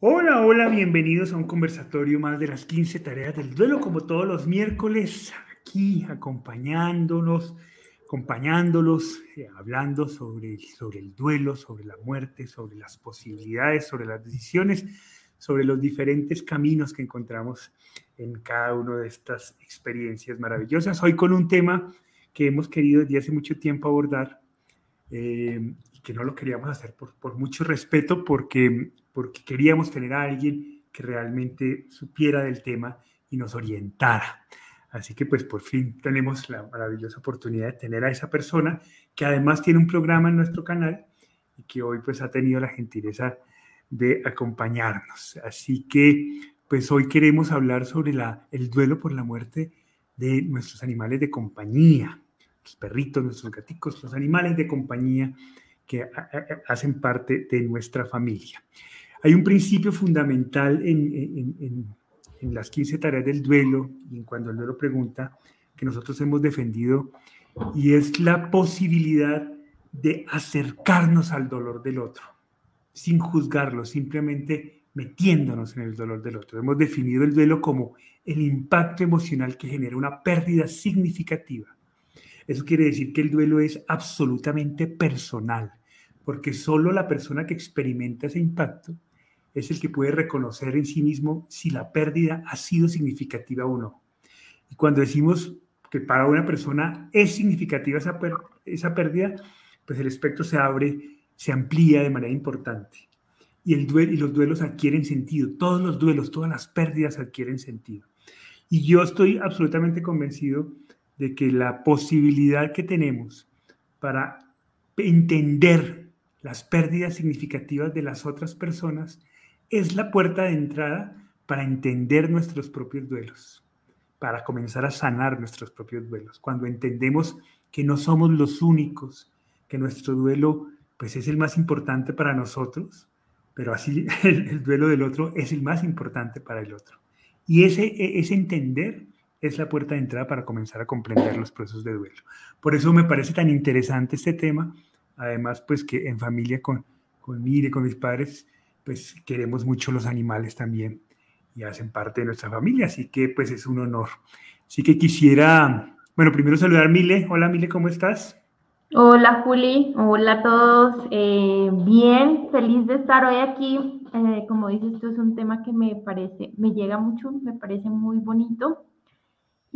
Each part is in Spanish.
Hola, hola, bienvenidos a un conversatorio más de las 15 tareas del duelo, como todos los miércoles, aquí acompañándonos, acompañándolos, eh, hablando sobre, sobre el duelo, sobre la muerte, sobre las posibilidades, sobre las decisiones, sobre los diferentes caminos que encontramos en cada una de estas experiencias maravillosas. Hoy con un tema que hemos querido desde hace mucho tiempo abordar eh, que no lo queríamos hacer por, por mucho respeto, porque porque queríamos tener a alguien que realmente supiera del tema y nos orientara. Así que pues por fin tenemos la maravillosa oportunidad de tener a esa persona que además tiene un programa en nuestro canal y que hoy pues ha tenido la gentileza de acompañarnos. Así que pues hoy queremos hablar sobre la, el duelo por la muerte de nuestros animales de compañía, los perritos, nuestros gaticos, los animales de compañía que hacen parte de nuestra familia. Hay un principio fundamental en, las 15 tareas del duelo y en cuando el duelo pregunta que nosotros hemos defendido y es la posibilidad de acercarnos al dolor del otro, sin juzgarlo, simplemente metiéndonos en el dolor del otro. Hemos definido el duelo como el impacto emocional que genera una pérdida significativa. Eso quiere decir que el duelo es absolutamente personal, porque solo la persona que experimenta ese impacto es el que puede reconocer en sí mismo si la pérdida ha sido significativa o no. Y cuando decimos que para una persona es significativa esa, esa pérdida, pues el espectro se abre, se amplía de manera importante. Y, el duelo, y los duelos adquieren sentido, todos los duelos, todas las pérdidas adquieren sentido. Y yo estoy absolutamente convencido de que la posibilidad que tenemos para entender las pérdidas significativas de las otras personas es la puerta de entrada para entender nuestros propios duelos, para comenzar a sanar nuestros propios duelos. Cuando entendemos que no somos los únicos, que nuestro duelo pues es el más importante para nosotros, pero así el, duelo del otro es el más importante para el otro. Y ese, e, ese entender es la puerta de entrada para comenzar a comprender los procesos de duelo. Por eso me parece tan interesante este tema, además pues que en familia con, con y con mis padres, pues queremos mucho los animales también y hacen parte de nuestra familia, así que pues es un honor. Así que quisiera, bueno, primero saludar Mile. Hola Mile, ¿cómo estás? Hola Juli, hola a todos. Eh, bien, feliz de estar hoy aquí. Eh, como dices, esto es un tema que me parece, me llega mucho, me parece muy bonito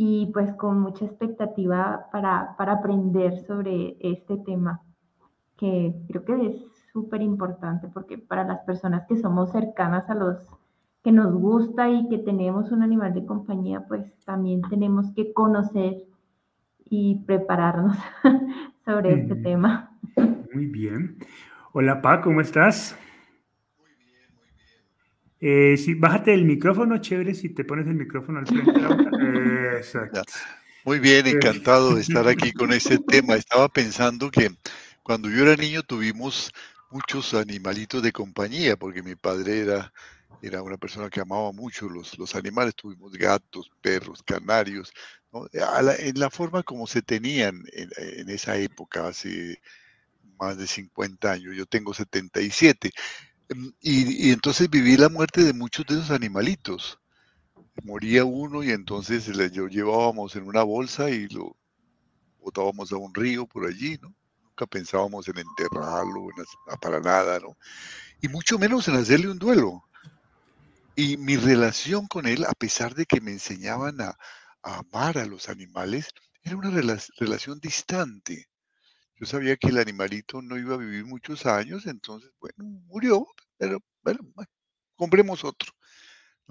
y pues con mucha expectativa para, para aprender sobre este tema, que creo que es súper importante porque para las personas que somos cercanas a los que nos gusta y que tenemos un animal de compañía, pues también tenemos que conocer y prepararnos sobre este tema. Muy bien. Hola, Pa, ¿cómo estás? Muy bien, muy bien. Eh, sí, bájate el micrófono, chévere, si te pones el micrófono al frente. exacto. Muy bien, encantado de estar aquí con ese tema. Estaba pensando que cuando yo era niño tuvimos muchos animalitos de compañía, porque mi padre era, era una persona que amaba mucho los, los animales, tuvimos gatos, perros, canarios, en la forma como se tenían en, esa época, hace más de 50 años, yo tengo 77, mm, y, y entonces viví la muerte de muchos de esos animalitos. Moría uno y entonces lo llevábamos en una bolsa y lo botábamos a un río por allí, ¿no? pensábamos en enterrarlo, para nada, ¿no? Y mucho menos en hacerle un duelo. Y mi relación con él, a pesar de que me enseñaban a, amar a los animales, era una relación distante. Yo sabía que el animalito no iba a vivir muchos años, entonces, bueno, murió, pero bueno, compremos otro.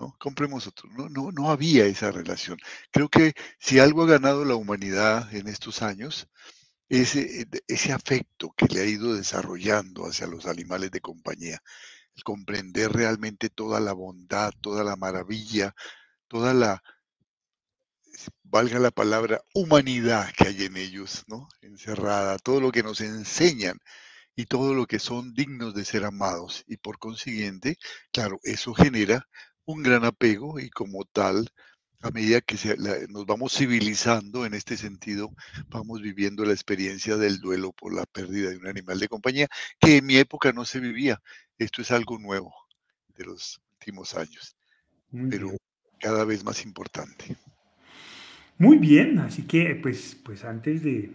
¿No? Compremos otro. No, no, no había esa relación. Creo que si algo ha ganado la humanidad en estos años ese, ese afecto que le ha ido desarrollando hacia los animales de compañía, el comprender realmente toda la bondad, toda la maravilla, toda la, valga la palabra, humanidad que hay en ellos, ¿no? Encerrada, todo lo que nos enseñan y todo lo que son dignos de ser amados. Y por consiguiente, claro, eso genera un gran apego y como tal a medida que nos vamos civilizando en este sentido, vamos viviendo la experiencia del duelo por la pérdida de un animal de compañía, que en mi época no se vivía. Esto es algo nuevo. de los últimos años, pero cada vez más importante. Muy bien, así que pues, pues antes de,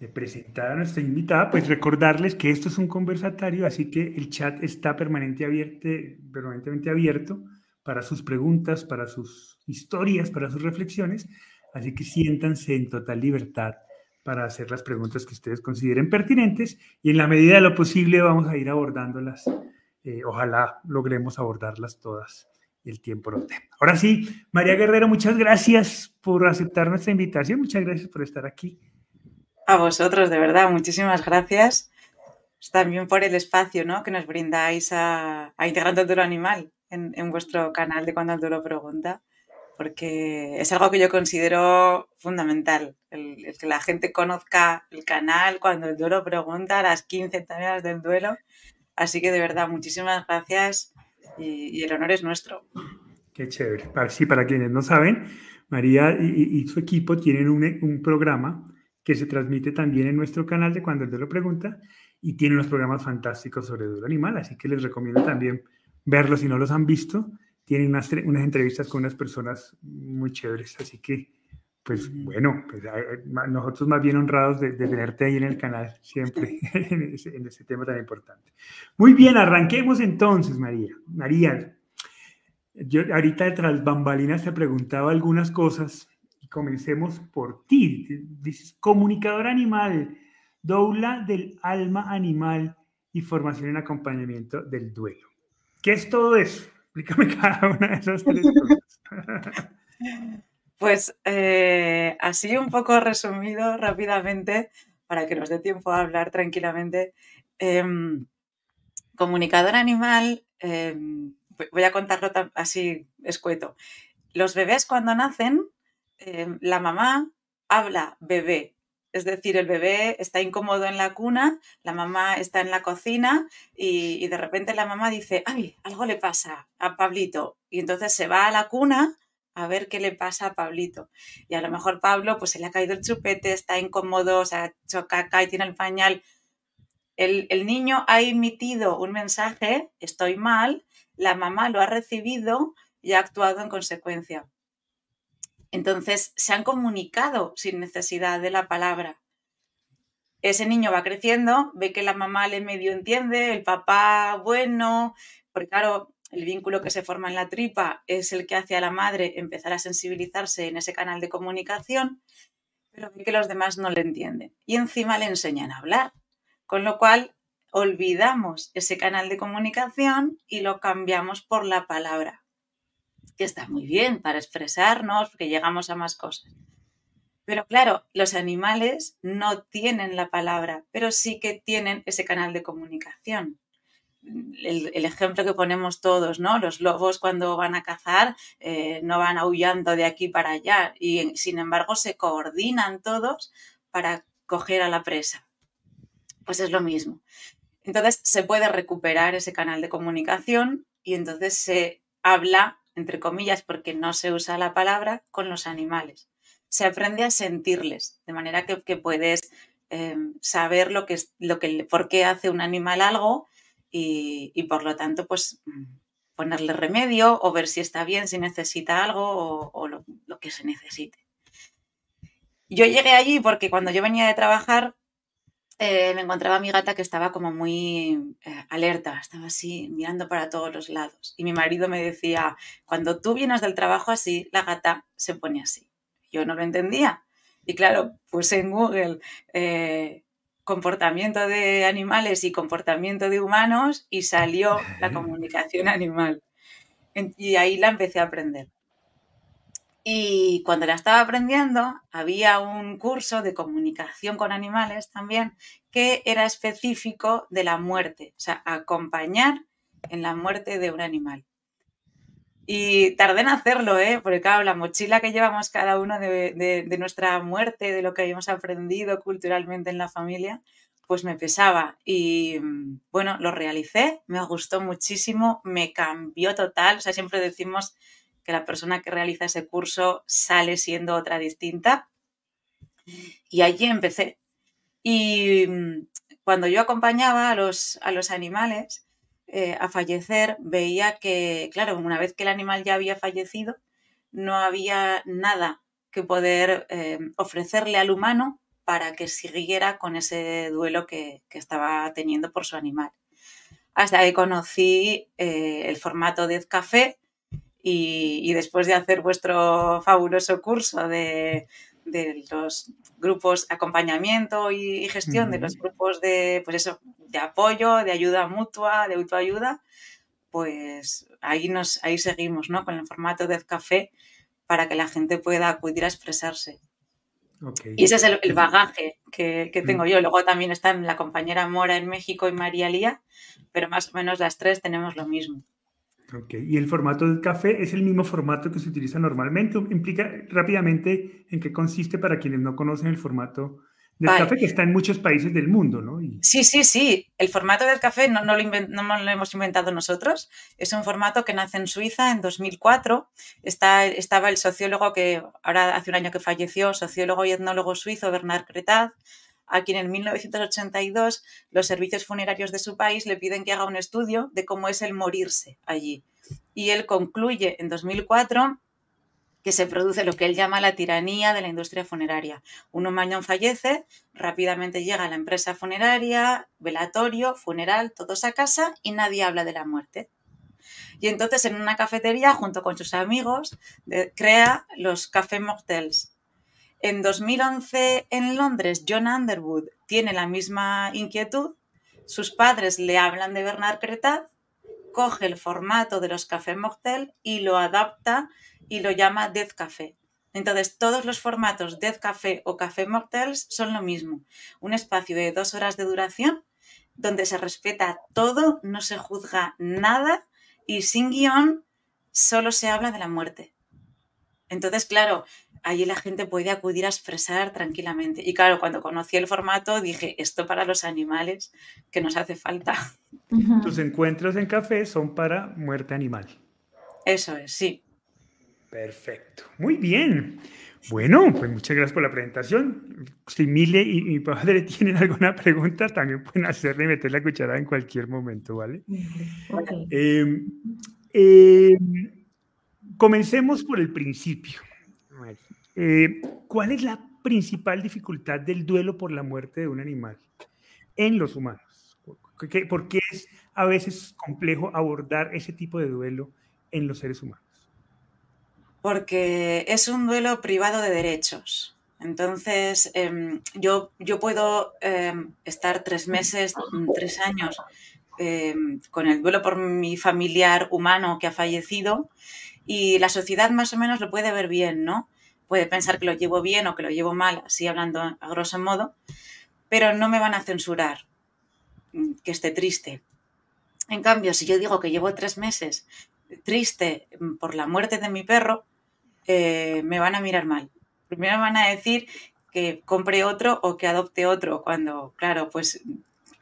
de presentar a nuestra invitada, pues recordarles que esto es un conversatorio, así que el chat está permanente abierto, permanentemente abierto para sus preguntas, para sus historias, para sus reflexiones, así que siéntanse en total libertad para hacer las preguntas que ustedes consideren pertinentes y en la medida de lo posible vamos a ir abordándolas. Eh, ojalá logremos abordarlas todas el tiempo lo Ahora sí, María Guerrero, muchas gracias por aceptar nuestra invitación, muchas gracias por estar aquí. A vosotros, de verdad, muchísimas gracias. También por el espacio ¿no? que nos brindáis a, a Integrando el Duro Animal en, en, vuestro canal de Cuando el Duro Pregunta, porque es algo que yo considero fundamental, el, que la gente conozca el canal Cuando el Duro Pregunta, las 15 tareas del duelo. Así que de verdad, muchísimas gracias y, el honor es nuestro. Qué chévere. Sí, para quienes no saben, María y, y su equipo tienen un, un programa que se transmite también en nuestro canal de Cuando el lo Pregunta y tiene unos programas fantásticos sobre duro animal, así que les recomiendo también verlos si no los han visto. Tienen unas, unas entrevistas con unas personas muy chéveres, así que, pues bueno, pues, nosotros más bien honrados de, tenerte ahí en el canal siempre en, ese, en ese tema tan importante. Muy bien, arranquemos entonces, María. María, yo ahorita tras bambalinas te preguntaba algunas cosas comencemos por ti. Dices, comunicador animal, doula del alma animal y formación en acompañamiento del duelo. ¿Qué es todo eso? Explícame cada una de esas. Pues eh, así un poco resumido rápidamente, para que nos dé tiempo a hablar tranquilamente. Em, comunicador animal, em, voy a contarlo así escueto. Los bebés cuando nacen Em, la mamá habla bebé, es decir, el bebé está incómodo en la cuna, la mamá está en la cocina y, de repente la mamá dice, ay, algo le pasa a Pablito. Y entonces se va a la cuna a ver qué le pasa a Pablito. Y a lo mejor Pablo pues se le ha caído el chupete, está incómodo, o sea, choca acá y tiene el pañal. El niño ha emitido un mensaje, estoy mal, la mamá lo ha recibido y ha actuado en consecuencia. Entonces, se han comunicado sin necesidad de la palabra. Ese niño va creciendo, ve que la mamá le medio entiende, el papá bueno, porque claro, el vínculo que se forma en la tripa es el que hace a la madre empezar a sensibilizarse en ese canal de comunicación, pero ve que los demás no le entienden. Y encima le enseñan a hablar, con lo cual olvidamos ese canal de comunicación y lo cambiamos por la palabra que está muy bien para expresarnos, porque llegamos a más cosas. Pero claro, los animales no tienen la palabra, pero sí que tienen ese canal de comunicación. El, ejemplo que ponemos todos, ¿no? Los lobos cuando van a cazar eh, no van aullando de aquí para allá y sin embargo se coordinan todos para coger a la presa. Pues es lo mismo. Entonces se puede recuperar ese canal de comunicación y entonces se habla entre comillas, porque no se usa la palabra, con los animales. Se aprende a sentirles, de manera que, puedes eh, saber lo que, lo que, por qué hace un animal algo y, por lo tanto, pues ponerle remedio o ver si está bien, si necesita algo o, lo, lo que se necesite. Yo llegué allí porque cuando yo venía de trabajar eh, me encontraba mi gata que estaba como muy eh, alerta, estaba así mirando para todos los lados. Y mi marido me decía, cuando tú vienes del trabajo así, la gata se pone así. Yo no lo entendía. Y claro, puse en Google eh, comportamiento de animales y comportamiento de humanos y salió la comunicación animal. Y ahí la empecé a aprender. Y cuando la estaba aprendiendo, había un curso de comunicación con animales también que era específico de la muerte, o sea, acompañar en la muerte de un animal. Y tardé en hacerlo, ¿eh? porque claro, la mochila que llevamos cada uno de, de, nuestra muerte, de lo que habíamos aprendido culturalmente en la familia, pues me pesaba. Y bueno, lo realicé, me gustó muchísimo, me cambió total. O sea, siempre decimos que la persona que realiza ese curso sale siendo otra distinta. Y allí empecé. Y mm, cuando yo acompañaba a los, a los animales, eh, a fallecer, veía que, claro, una vez que el animal ya había fallecido, no había nada que poder eh, ofrecerle al humano para que siguiera con ese duelo que, estaba teniendo por su animal. Hasta que conocí eh, el formato de café y, después de hacer vuestro fabuloso curso de, los grupos acompañamiento y, gestión de los grupos de, pues eso, de apoyo, de ayuda mutua, de autoayuda, pues ahí, nos, ahí seguimos ¿no? con el formato de café para que la gente pueda acudir a expresarse. Y ese es el, bagaje que, tengo mm. yo. Luego también están la compañera Mora en México y María Lía, pero más o menos las tres tenemos lo mismo. Ok, y el formato del café es el mismo formato que se utiliza normalmente. Implica rápidamente en qué consiste para quienes no conocen el formato del café que está en muchos países del mundo, ¿no? Sí, sí, sí. El formato del café no, no, lo lo hemos inventado nosotros. Es un formato que nace en Suiza en 2004. Está, estaba el sociólogo que ahora hace un año que falleció, sociólogo y etnólogo suizo Bernard Cretaz, a quien en 1982 los servicios funerarios de su país le piden que haga un estudio de cómo es el morirse allí. Y él concluye en 2004 que se produce lo que él llama la tiranía de la industria funeraria. Un humano fallece, rápidamente llega a la empresa funeraria, velatorio, funeral, todos a casa y nadie habla de la muerte. Y entonces en una cafetería, junto con sus amigos, crea los Café Mocktails. En 2011 en Londres, John Underwood tiene la misma inquietud. Sus padres le hablan de Bernard Cretaz, coge el formato de los Café Mocktail y lo adapta y lo llama Death Café. Entonces, todos los formatos Death Café o Café Mocktails son lo mismo. Un espacio de dos horas de duración donde se respeta todo, no se juzga nada y sin guion solo se habla de la muerte. Entonces, claro, allí la gente puede acudir a expresar tranquilamente. Y claro, cuando conocí el formato dije, esto para los animales que nos hace falta. Tus encuentros en café son para muerte animal. Eso es, sí. Perfecto. Muy bien. Bueno, pues muchas gracias por la presentación. Si Mile y mi padre tienen alguna pregunta, también pueden hacerle y meter la cucharada en cualquier momento, ¿vale? Em, em, comencemos por el principio. Eh, ¿Cuál es la principal dificultad del duelo por la muerte de un animal en los humanos? ¿Por qué es a veces complejo abordar ese tipo de duelo en los seres humanos? porque es un duelo privado de derechos. Entonces, em, yo, yo puedo em, estar tres meses, tres años em, con el duelo por mi familiar humano que ha fallecido y la sociedad más o menos lo puede ver bien, ¿no? Puede pensar que lo llevo bien o que lo llevo mal, así hablando a grosso modo, pero no me van a censurar mm, que esté triste. En cambio, si yo digo que llevo tres meses triste mm, por la muerte de mi perro, eh, me van a mirar mal. Primero me van a decir que compre otro o que adopte otro, cuando, claro, pues,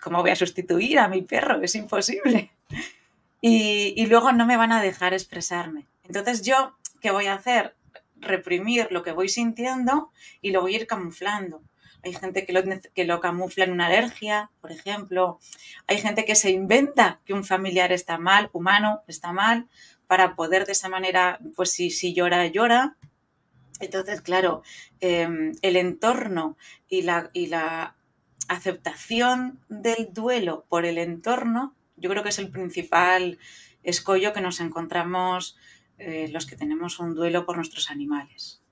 ¿cómo voy a sustituir a mi perro? Es imposible. Y, y luego no me van a dejar expresarme. Entonces yo, ¿qué voy a hacer? Reprimir lo que voy sintiendo y lo voy a ir camuflando. Hay gente que lo, que lo camufla en una alergia, por ejemplo. Hay gente que se inventa que un familiar está mal, humano está mal, para poder de esa manera, pues si, si llora, llora. Entonces, claro, em, el entorno y la, y la aceptación del duelo por el entorno, yo creo que es el principal escollo que nos encontramos eh, los que tenemos un duelo por nuestros animales.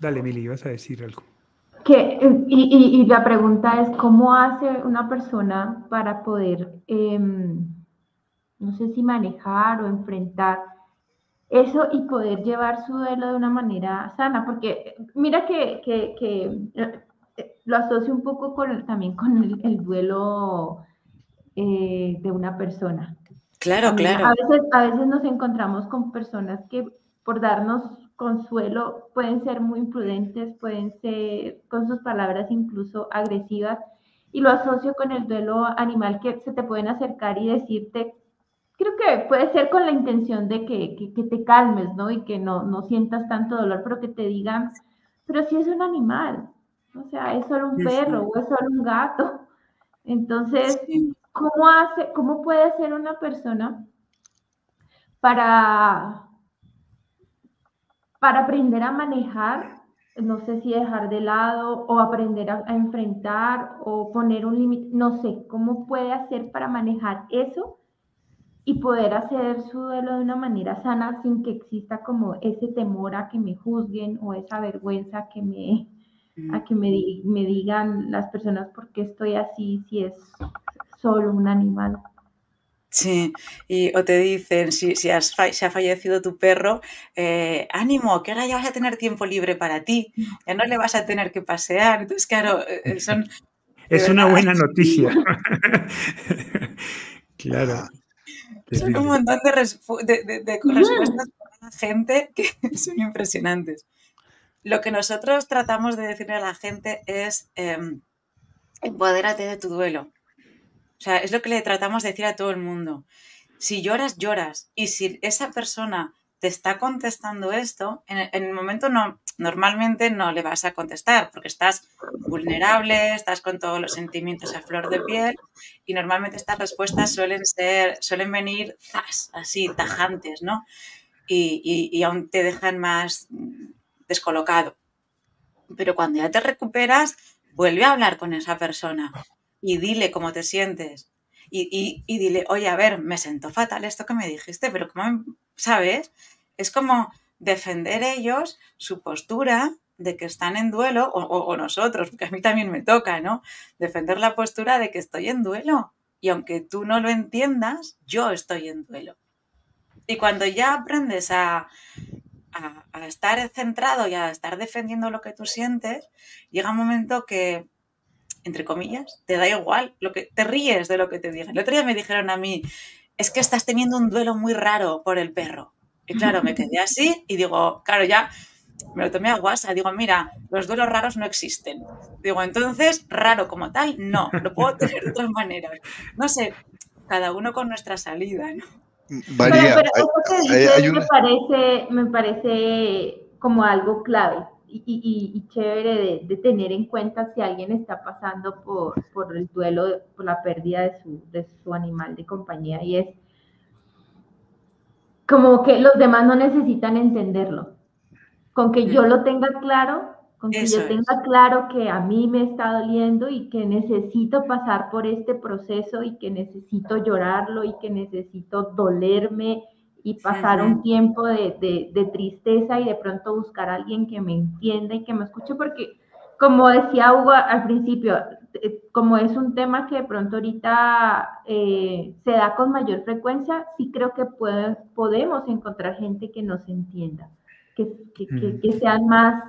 Dale, Mili, vas a decir algo. Que, y, y, la pregunta es, ¿cómo hace una persona para poder em, no sé si manejar o enfrentar eso y poder llevar su duelo de una manera sana, porque mira que, eh, lo asocio un poco con, también con el, duelo eh, de una persona. Claro, claro. A veces, a veces nos encontramos con personas que por darnos consuelo pueden ser muy imprudentes, pueden ser con sus palabras incluso agresivas, y lo asocio con el duelo animal que se te pueden acercar y decirte creo que puede ser con la intención de que, te calmes, ¿no? Y que no, no, sientas tanto dolor, pero que te digan, pero si es un animal, o sea, es solo un perro o es solo un gato. Entonces, ¿cómo, hace, ¿cómo puede hacer una persona para, para aprender a manejar? No sé si dejar de lado o aprender a, a enfrentar o poner un límite, no sé, ¿cómo puede hacer para manejar eso y poder hacer su duelo de una manera sana sin que exista como ese temor a que me juzguen o esa vergüenza que me, a que me, me digan las personas por qué estoy así si es solo un animal. Sí, y o te dicen, si, si has, se ha fallecido tu perro, eh, ánimo, que ahora ya vas a tener tiempo libre para ti, ya no le vas a tener que pasear. Entonces, claro, eh, son... Es una buena noticia. claro. Son un montón de, respuestas para la gente que son impresionantes. Lo que nosotros tratamos de decirle a la gente es em, empodérate de tu duelo. O sea, es lo que le tratamos de decir a todo el mundo. Si lloras, lloras. Y si esa persona te está contestando esto, en el, momento no, normalmente no le vas a contestar porque estás vulnerable, estás con todos los sentimientos a flor de piel y normalmente estas respuestas suelen ser, suelen venir así, tajantes, ¿no? Y, y, aún te dejan más descolocado. Pero cuando ya te recuperas, vuelve a hablar con esa persona y dile cómo te sientes. Y, y, dile, oye, a ver, me sentó fatal esto que me dijiste, pero ¿cómo, sabes? Es como defender ellos su postura de que están en duelo, o, nosotros, porque a mí también me toca, ¿no? Defender la postura de que estoy en duelo. Y aunque tú no lo entiendas, yo estoy en duelo. Y cuando ya aprendes a, a, estar centrado y a estar defendiendo lo que tú sientes, llega un momento que, entre comillas, te da igual, lo que te ríes de lo que te digan. El otro día me dijeron a mí, es que estás teniendo un duelo muy raro por el perro. Y claro, me quedé así y digo, claro, ya me lo tomé a WhatsApp. Digo, mira, los duelos raros no existen. Digo, entonces, raro como tal, no, lo puedo tener de otras maneras. No sé, cada uno con nuestra salida, ¿no? María, pero, me, parece, me parece como algo clave y, chévere de, tener en cuenta si alguien está pasando por, por el duelo, por la pérdida de su, de su animal de compañía y es como que los demás no necesitan entenderlo. Con que yo lo tenga claro, con que yo tenga claro que a mí me está doliendo y que necesito pasar por este proceso y que necesito llorarlo y que necesito dolerme y pasar un tiempo de, de, tristeza y de pronto buscar a alguien que me entienda y que me escuche, porque como decía Hugo al principio, eh, como es un tema que de pronto ahorita eh, se da con mayor frecuencia, sí creo que podemos encontrar gente que nos entienda, que, que, sean más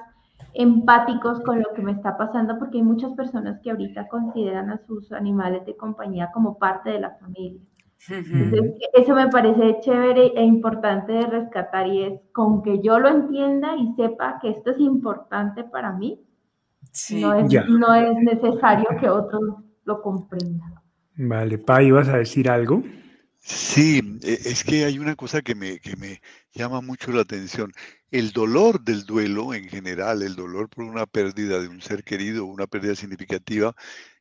empáticos con lo que me está pasando, porque hay muchas personas que ahorita consideran a sus animales de compañía como parte de la familia. Entonces, eso me parece chévere e importante de rescatar y es con que yo lo entienda y sepa que esto es importante para mí, no, es, necesario que otros lo comprendan. Vale, Pa, ¿ibas a decir algo? Sí, e, es que hay una cosa que me, que me llama mucho la atención. El dolor del duelo en general, el dolor por una pérdida de un ser querido, una pérdida significativa,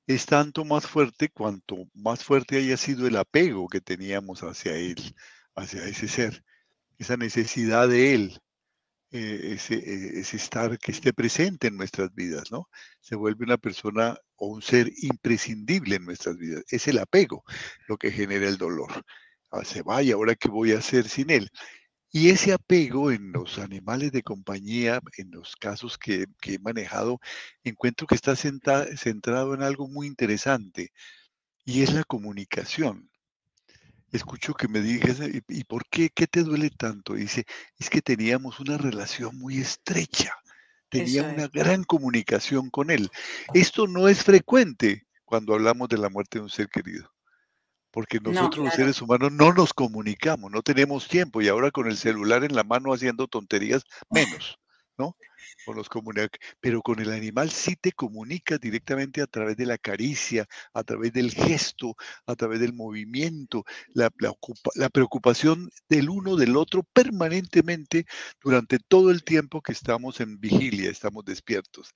es tanto más fuerte cuanto más fuerte haya sido el apego que teníamos hacia él, hacia ese ser, esa necesidad de él. Ese, eh, ese, estar que esté presente en nuestras vidas, ¿no? Se vuelve una persona o un ser imprescindible en nuestras vidas. Es el apego lo que genera el dolor. Ah, se vaya, ahora qué voy a hacer sin él. Y ese apego en los animales de compañía, en los casos que, que he manejado, encuentro que está centrado en algo muy interesante y es la comunicación escucho que me digas, ¿y por qué? ¿Qué te duele tanto? dice, es que teníamos una relación muy estrecha, tenía una gran comunicación con él. Esto no es frecuente cuando hablamos de la muerte de un ser querido, porque nosotros los seres humanos no nos comunicamos, no tenemos tiempo y ahora con el celular en la mano haciendo tonterías, menos, ¿no? con los pero con el animal sí te comunicas directamente a través de la caricia, a través del gesto, a través del movimiento, la, la, preocupación del uno del otro permanentemente durante todo el tiempo que estamos en vigilia, estamos despiertos.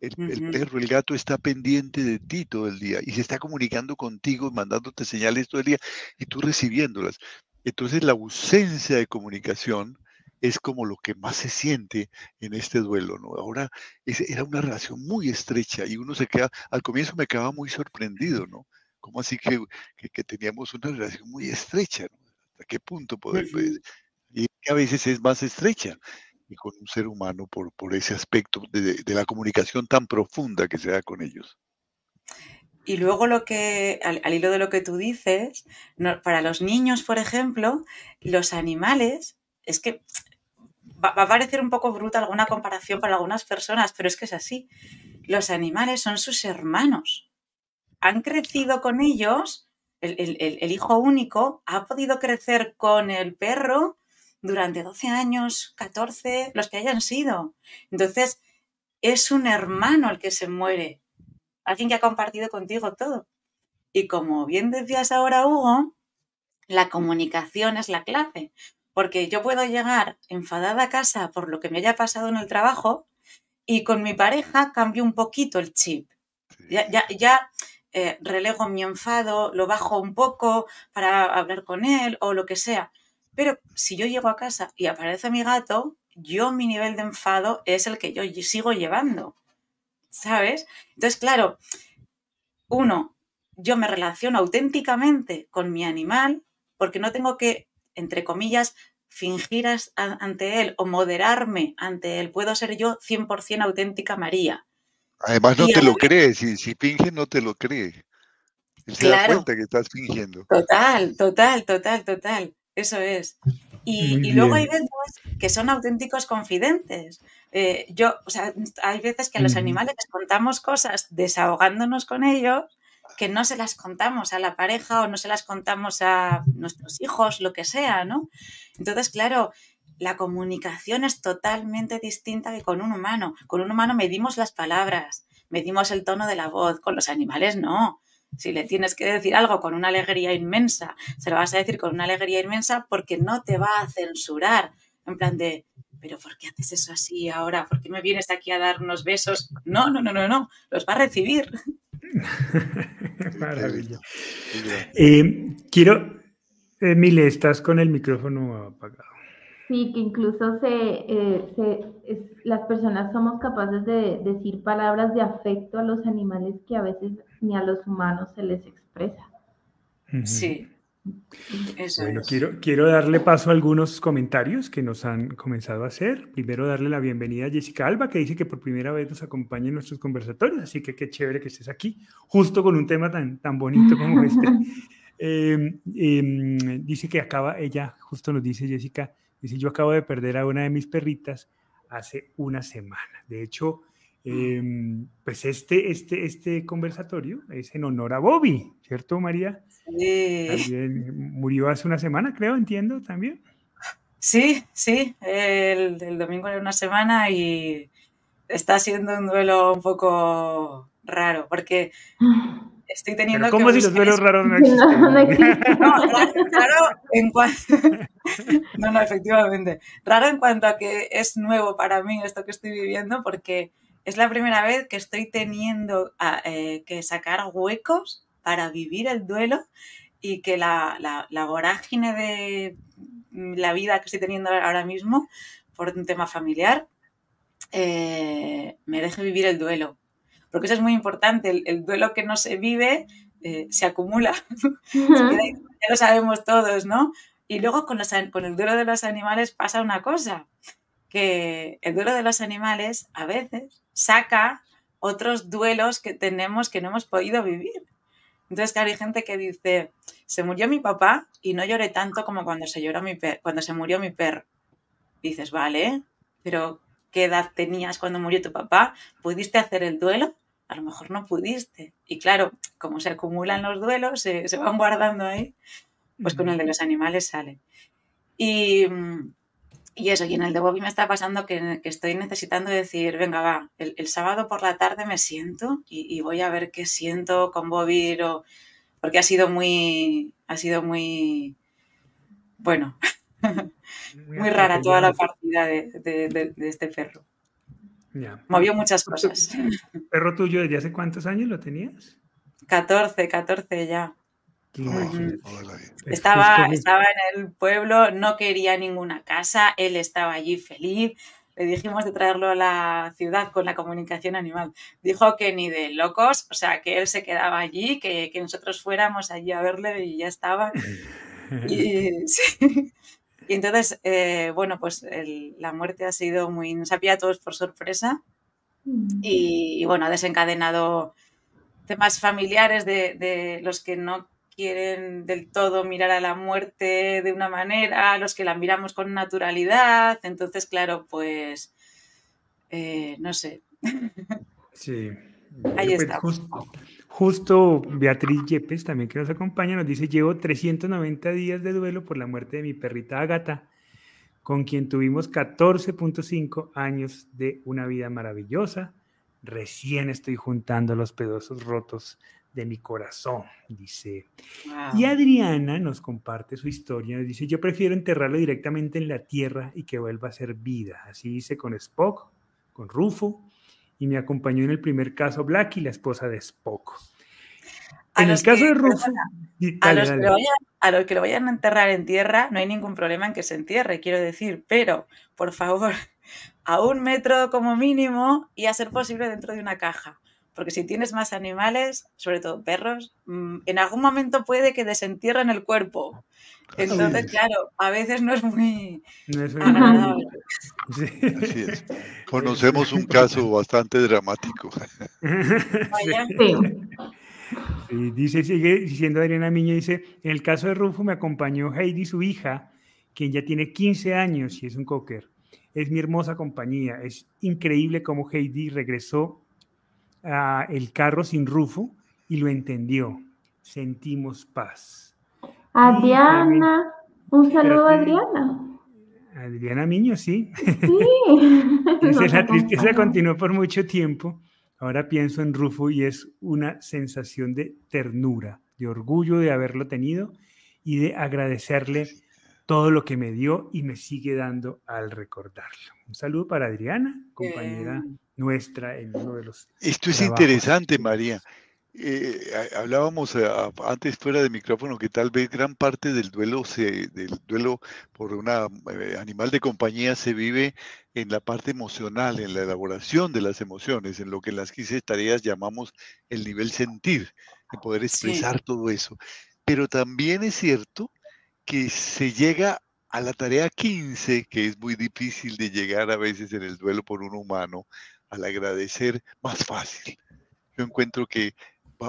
El, perro, el gato está pendiente de ti todo el día y se está comunicando contigo, mandándote señales todo el día y tú recibiéndolas. Entonces la ausencia de comunicación es como lo que más se siente en este duelo, ¿no? Ahora era una relación muy estrecha y uno se queda, al comienzo me quedaba muy sorprendido, ¿no? ¿Cómo así que, que, teníamos una relación muy estrecha, ¿no? ¿Hasta qué punto poder? Pues, y a veces es más estrecha y con un ser humano por, por ese aspecto de, la comunicación tan profunda que se da con ellos. Y luego lo que, al, hilo de lo que tú dices, para los niños, por ejemplo, los animales, es que va, a parecer un poco bruta alguna comparación para algunas personas, pero es que es así. Los animales son sus hermanos. Han crecido con ellos, el hijo único ha podido crecer con el perro durante 12 años, 14, los que hayan sido. Entonces, es un hermano el que se muere, alguien que ha compartido contigo todo. Y como bien decías ahora, Hugo, la comunicación es la clave, porque yo puedo llegar enfadada a casa por lo que me haya pasado en el trabajo y con mi pareja cambio un poquito el chip. Ya, ya, ya eh, relego mi enfado, lo bajo un poco para hablar con él o lo que sea. Pero si yo llego a casa y aparece mi gato, yo mi nivel de enfado es el que yo sigo llevando. ¿Sabes? Entonces, claro, uno, yo me relaciono auténticamente con mi animal porque no tengo que, entre comillas, fingir ante él o moderarme ante él. Puedo ser yo 100% auténtica María. Además, no te lo crees. Si, si finge, no te lo cree. Él se da cuenta que estás fingiendo. Total, total, total, total. Eso es. Y, luego hay veces que son auténticos confidentes. Eh, yo, o sea, hay veces que a los animales les contamos cosas desahogándonos con ellos que no se las contamos a la pareja o no se las contamos a nuestros hijos, lo que sea, ¿no? Entonces, claro, la comunicación es totalmente distinta que con un humano. Con un humano medimos las palabras, medimos el tono de la voz, con los animales no. Si le tienes que decir algo con una alegría inmensa, se lo vas a decir con una alegría inmensa porque no te va a censurar. En plan de, pero ¿por qué haces eso así ahora? ¿Por qué me vienes aquí a dar unos besos? No, no, no, no, no, los va a recibir. Maravilla. Eh, quiero, Emile, estás con el micrófono apagado. Sí, que incluso se, eh, las personas somos capaces de decir palabras de afecto a los animales que a veces ni a los humanos se les expresa. Sí. bueno, quiero, quiero darle paso a algunos comentarios que nos han comenzado a hacer. Primero, darle la bienvenida a Jessica Alba, que dice que por primera vez nos acompaña en nuestros conversatorios, así que qué chévere que estés aquí, justo con un tema tan, tan bonito como este. Em, em, dice que acaba, ella, justo nos dice Jessica, Dice, yo acabo de perder a una de mis perritas hace una semana. De hecho, em, pues este, este, este conversatorio es en honor a Bobby, ¿cierto, María? Sí. También murió hace una semana, creo, entiendo también. Sí, sí, el, el domingo era una semana y está siendo un duelo un poco raro, porque estoy teniendo Pero ¿Cómo si los duelos raros no existen? No, raro, en cuanto... no, no, efectivamente. Raro en cuanto a que es nuevo para mí esto que estoy viviendo, porque es la primera vez que estoy teniendo eh, que sacar huecos para vivir el duelo y que la, la, vorágine de la vida que estoy teniendo ahora mismo por un tema familiar eh, me deje vivir el duelo. Porque eso es muy importante, el, duelo que no se vive eh, se acumula, ya lo sabemos todos, ¿no? Y luego con, con el duelo de los animales pasa una cosa, que el duelo de los animales a veces saca otros duelos que tenemos que no hemos podido vivir. Entonces, claro, hay gente que dice, se murió mi papá y no lloré tanto como cuando se, lloró mi cuando se murió mi perro. dices, vale, pero ¿qué edad tenías cuando murió tu papá? ¿Pudiste hacer el duelo? a lo mejor no pudiste. Y claro, como se acumulan los duelos, se, van guardando ahí, pues con el de los animales sale. Y, eso, y en el de Bobby me está pasando que, estoy necesitando decir, venga, va, el, sábado por la tarde me siento y, voy a ver qué siento con Bobby, porque ha sido muy, ha sido muy, bueno, muy, rara toda la partida de este perro. movió muchas cosas. ¿Perro tuyo desde hace cuántos años lo tenías? 14, 14 ya. Estaba, estaba en el pueblo, no quería ninguna casa, él estaba allí feliz. Le dijimos de traerlo a la ciudad con la comunicación animal. Dijo que ni de locos, o sea, que él se quedaba allí, que, nosotros fuéramos allí a verle y ya estaba. Y, entonces, eh, bueno, pues la muerte ha sido muy, nos ha pillado a todos por sorpresa mm. y, bueno, ha desencadenado temas familiares de, de los que no quieren del todo mirar a la muerte de una manera, los que la miramos con naturalidad. Entonces, claro, pues, eh, no sé. Sí. Ahí pues, está. Justo, Beatriz Yepes, también que nos acompaña, nos dice, llevo 390 días de duelo por la muerte de mi perrita Agata, con quien tuvimos 14.5 años de una vida maravillosa. Recién estoy juntando los pedaços rotos de mi corazón, dice. Y Adriana nos comparte su historia, dice, yo prefiero enterrarlo directamente en la tierra y que vuelva a ser vida. Así hice con Spock, con Rufo, y me acompañó en el primer caso Black y la esposa de Spock. En el caso de Rufo... a, los a los que lo vayan a enterrar en tierra, no hay ningún problema en que se entierre, quiero decir, pero, por favor, a un metro como mínimo y a ser posible dentro de una caja porque si tienes más animales, sobre todo perros, mm, en algún momento puede que desentierren el cuerpo. Entonces, claro, a veces no es muy agradable. Así es. Conocemos un caso bastante dramático. dice, sigue diciendo Adriana Miño, dice, en el caso de Rufo me acompañó Heidi, su hija, quien ya tiene 15 años y es un cocker. Es mi hermosa compañía. Es increíble cómo Heidi regresó el carro sin Rufo y lo entendió. Sentimos paz. Adriana, un saludo a Adriana. Adriana Miño, sí. Sí. la tristeza continuó por mucho tiempo. Ahora pienso en Rufo y es una sensación de ternura, de orgullo de haberlo tenido y de agradecerle todo lo que me dio y me sigue dando al recordarlo. Un saludo para Adriana, compañera nuestra en uno de los. Esto es interesante, María. Eh, hablábamos eh, antes fuera de micrófono que tal vez gran parte del duelo se, del duelo por un eh, animal de compañía se vive en la parte emocional, en la elaboración de las emociones, en lo que en las 15 tareas llamamos el nivel sentir, en poder expresar todo eso. Pero también es cierto que se llega a la tarea 15, que es muy difícil de llegar a veces en el duelo por un humano, al agradecer más fácil. Yo encuentro que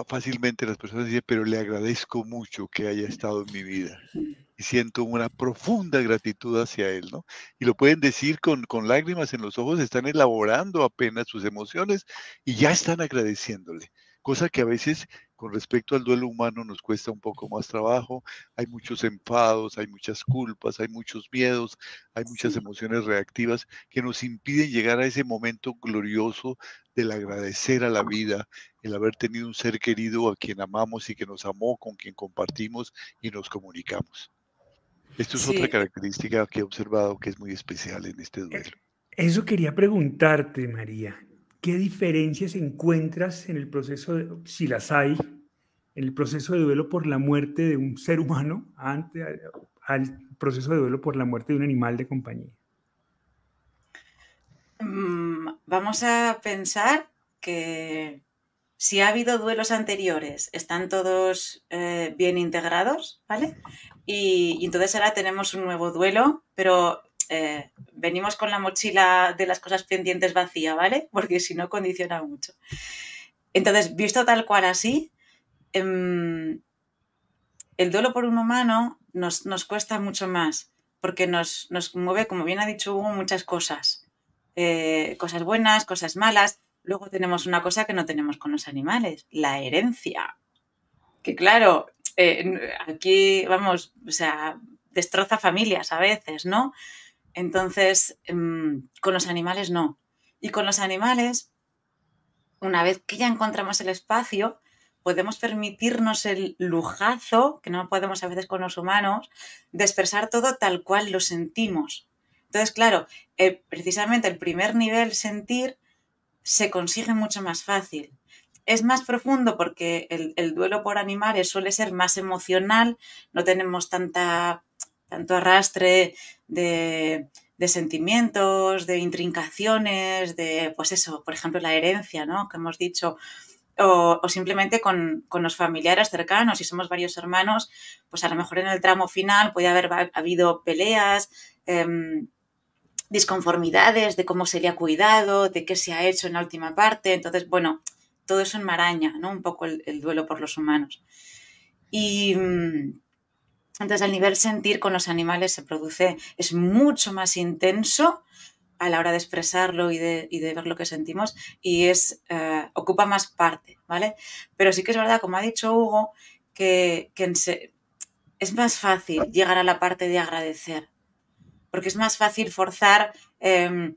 fácilmente las personas dicen, pero le agradezco mucho que haya estado en mi vida. Y siento una profunda gratitud hacia él, ¿no? Y lo pueden decir con, con lágrimas en los ojos, están elaborando apenas sus emociones y ya están agradeciéndole. Cosa que a veces con respecto al duelo humano nos cuesta un poco más trabajo, hay muchos enfados, hay muchas culpas, hay muchos miedos, hay muchas emociones reactivas que nos impiden llegar a ese momento glorioso del agradecer a la vida, el haber tenido un ser querido a quien amamos y que nos amó, con quien compartimos y nos comunicamos. Esto es otra característica que he observado que es muy especial en este duelo. Eso quería preguntarte, María. ¿Qué diferencias encuentras en el proceso, de, si las hay, en el proceso de duelo por la muerte de un ser humano ante, al proceso de duelo por la muerte de un animal de compañía? Mm, vamos a pensar que si ha habido duelos anteriores, están todos eh, bien integrados, ¿vale? Y, y, entonces ahora tenemos un nuevo duelo, pero eh, venimos con la mochila de las cosas pendientes vacía, ¿vale? Porque si no condiciona mucho. Entonces, visto tal cual así, em, el duelo por un humano nos, cuesta mucho más, porque nos, mueve, como bien ha dicho Hugo, muchas cosas. Eh, cosas buenas, cosas malas. Luego tenemos una cosa que no tenemos con los animales, la herencia. Que claro, eh, aquí, vamos, o sea, destroza familias a veces, ¿no? Entonces, em, con los animales no. Y con los animales, una vez que ya encontramos el espacio, podemos permitirnos el lujazo, que no podemos a veces con los humanos, de expresar todo tal cual lo sentimos. Entonces, claro, precisamente el primer nivel sentir se consigue mucho más fácil. Es más profundo porque el, duelo por animales suele ser más emocional, no tenemos tanta, tanto arrastre de, sentimientos, de intrincaciones, de, pues eso, por ejemplo, la herencia, ¿no? Que hemos dicho, o, simplemente con, los familiares cercanos. Si somos varios hermanos, pues a lo mejor en el tramo final puede haber habido peleas, em, disconformidades de cómo sería cuidado, de qué se ha hecho en la última parte. Entonces, bueno, todo eso enmaraña, ¿no? Un poco el, duelo por los humanos. Y mm, entonces el nivel sentir con los animales se produce, es mucho más intenso a la hora de expresarlo y de, ver lo que sentimos y es, eh, ocupa más parte, ¿vale? Pero sí que es verdad, como ha dicho Hugo, que, es más fácil llegar a la parte de agradecer, porque es más fácil forzar em,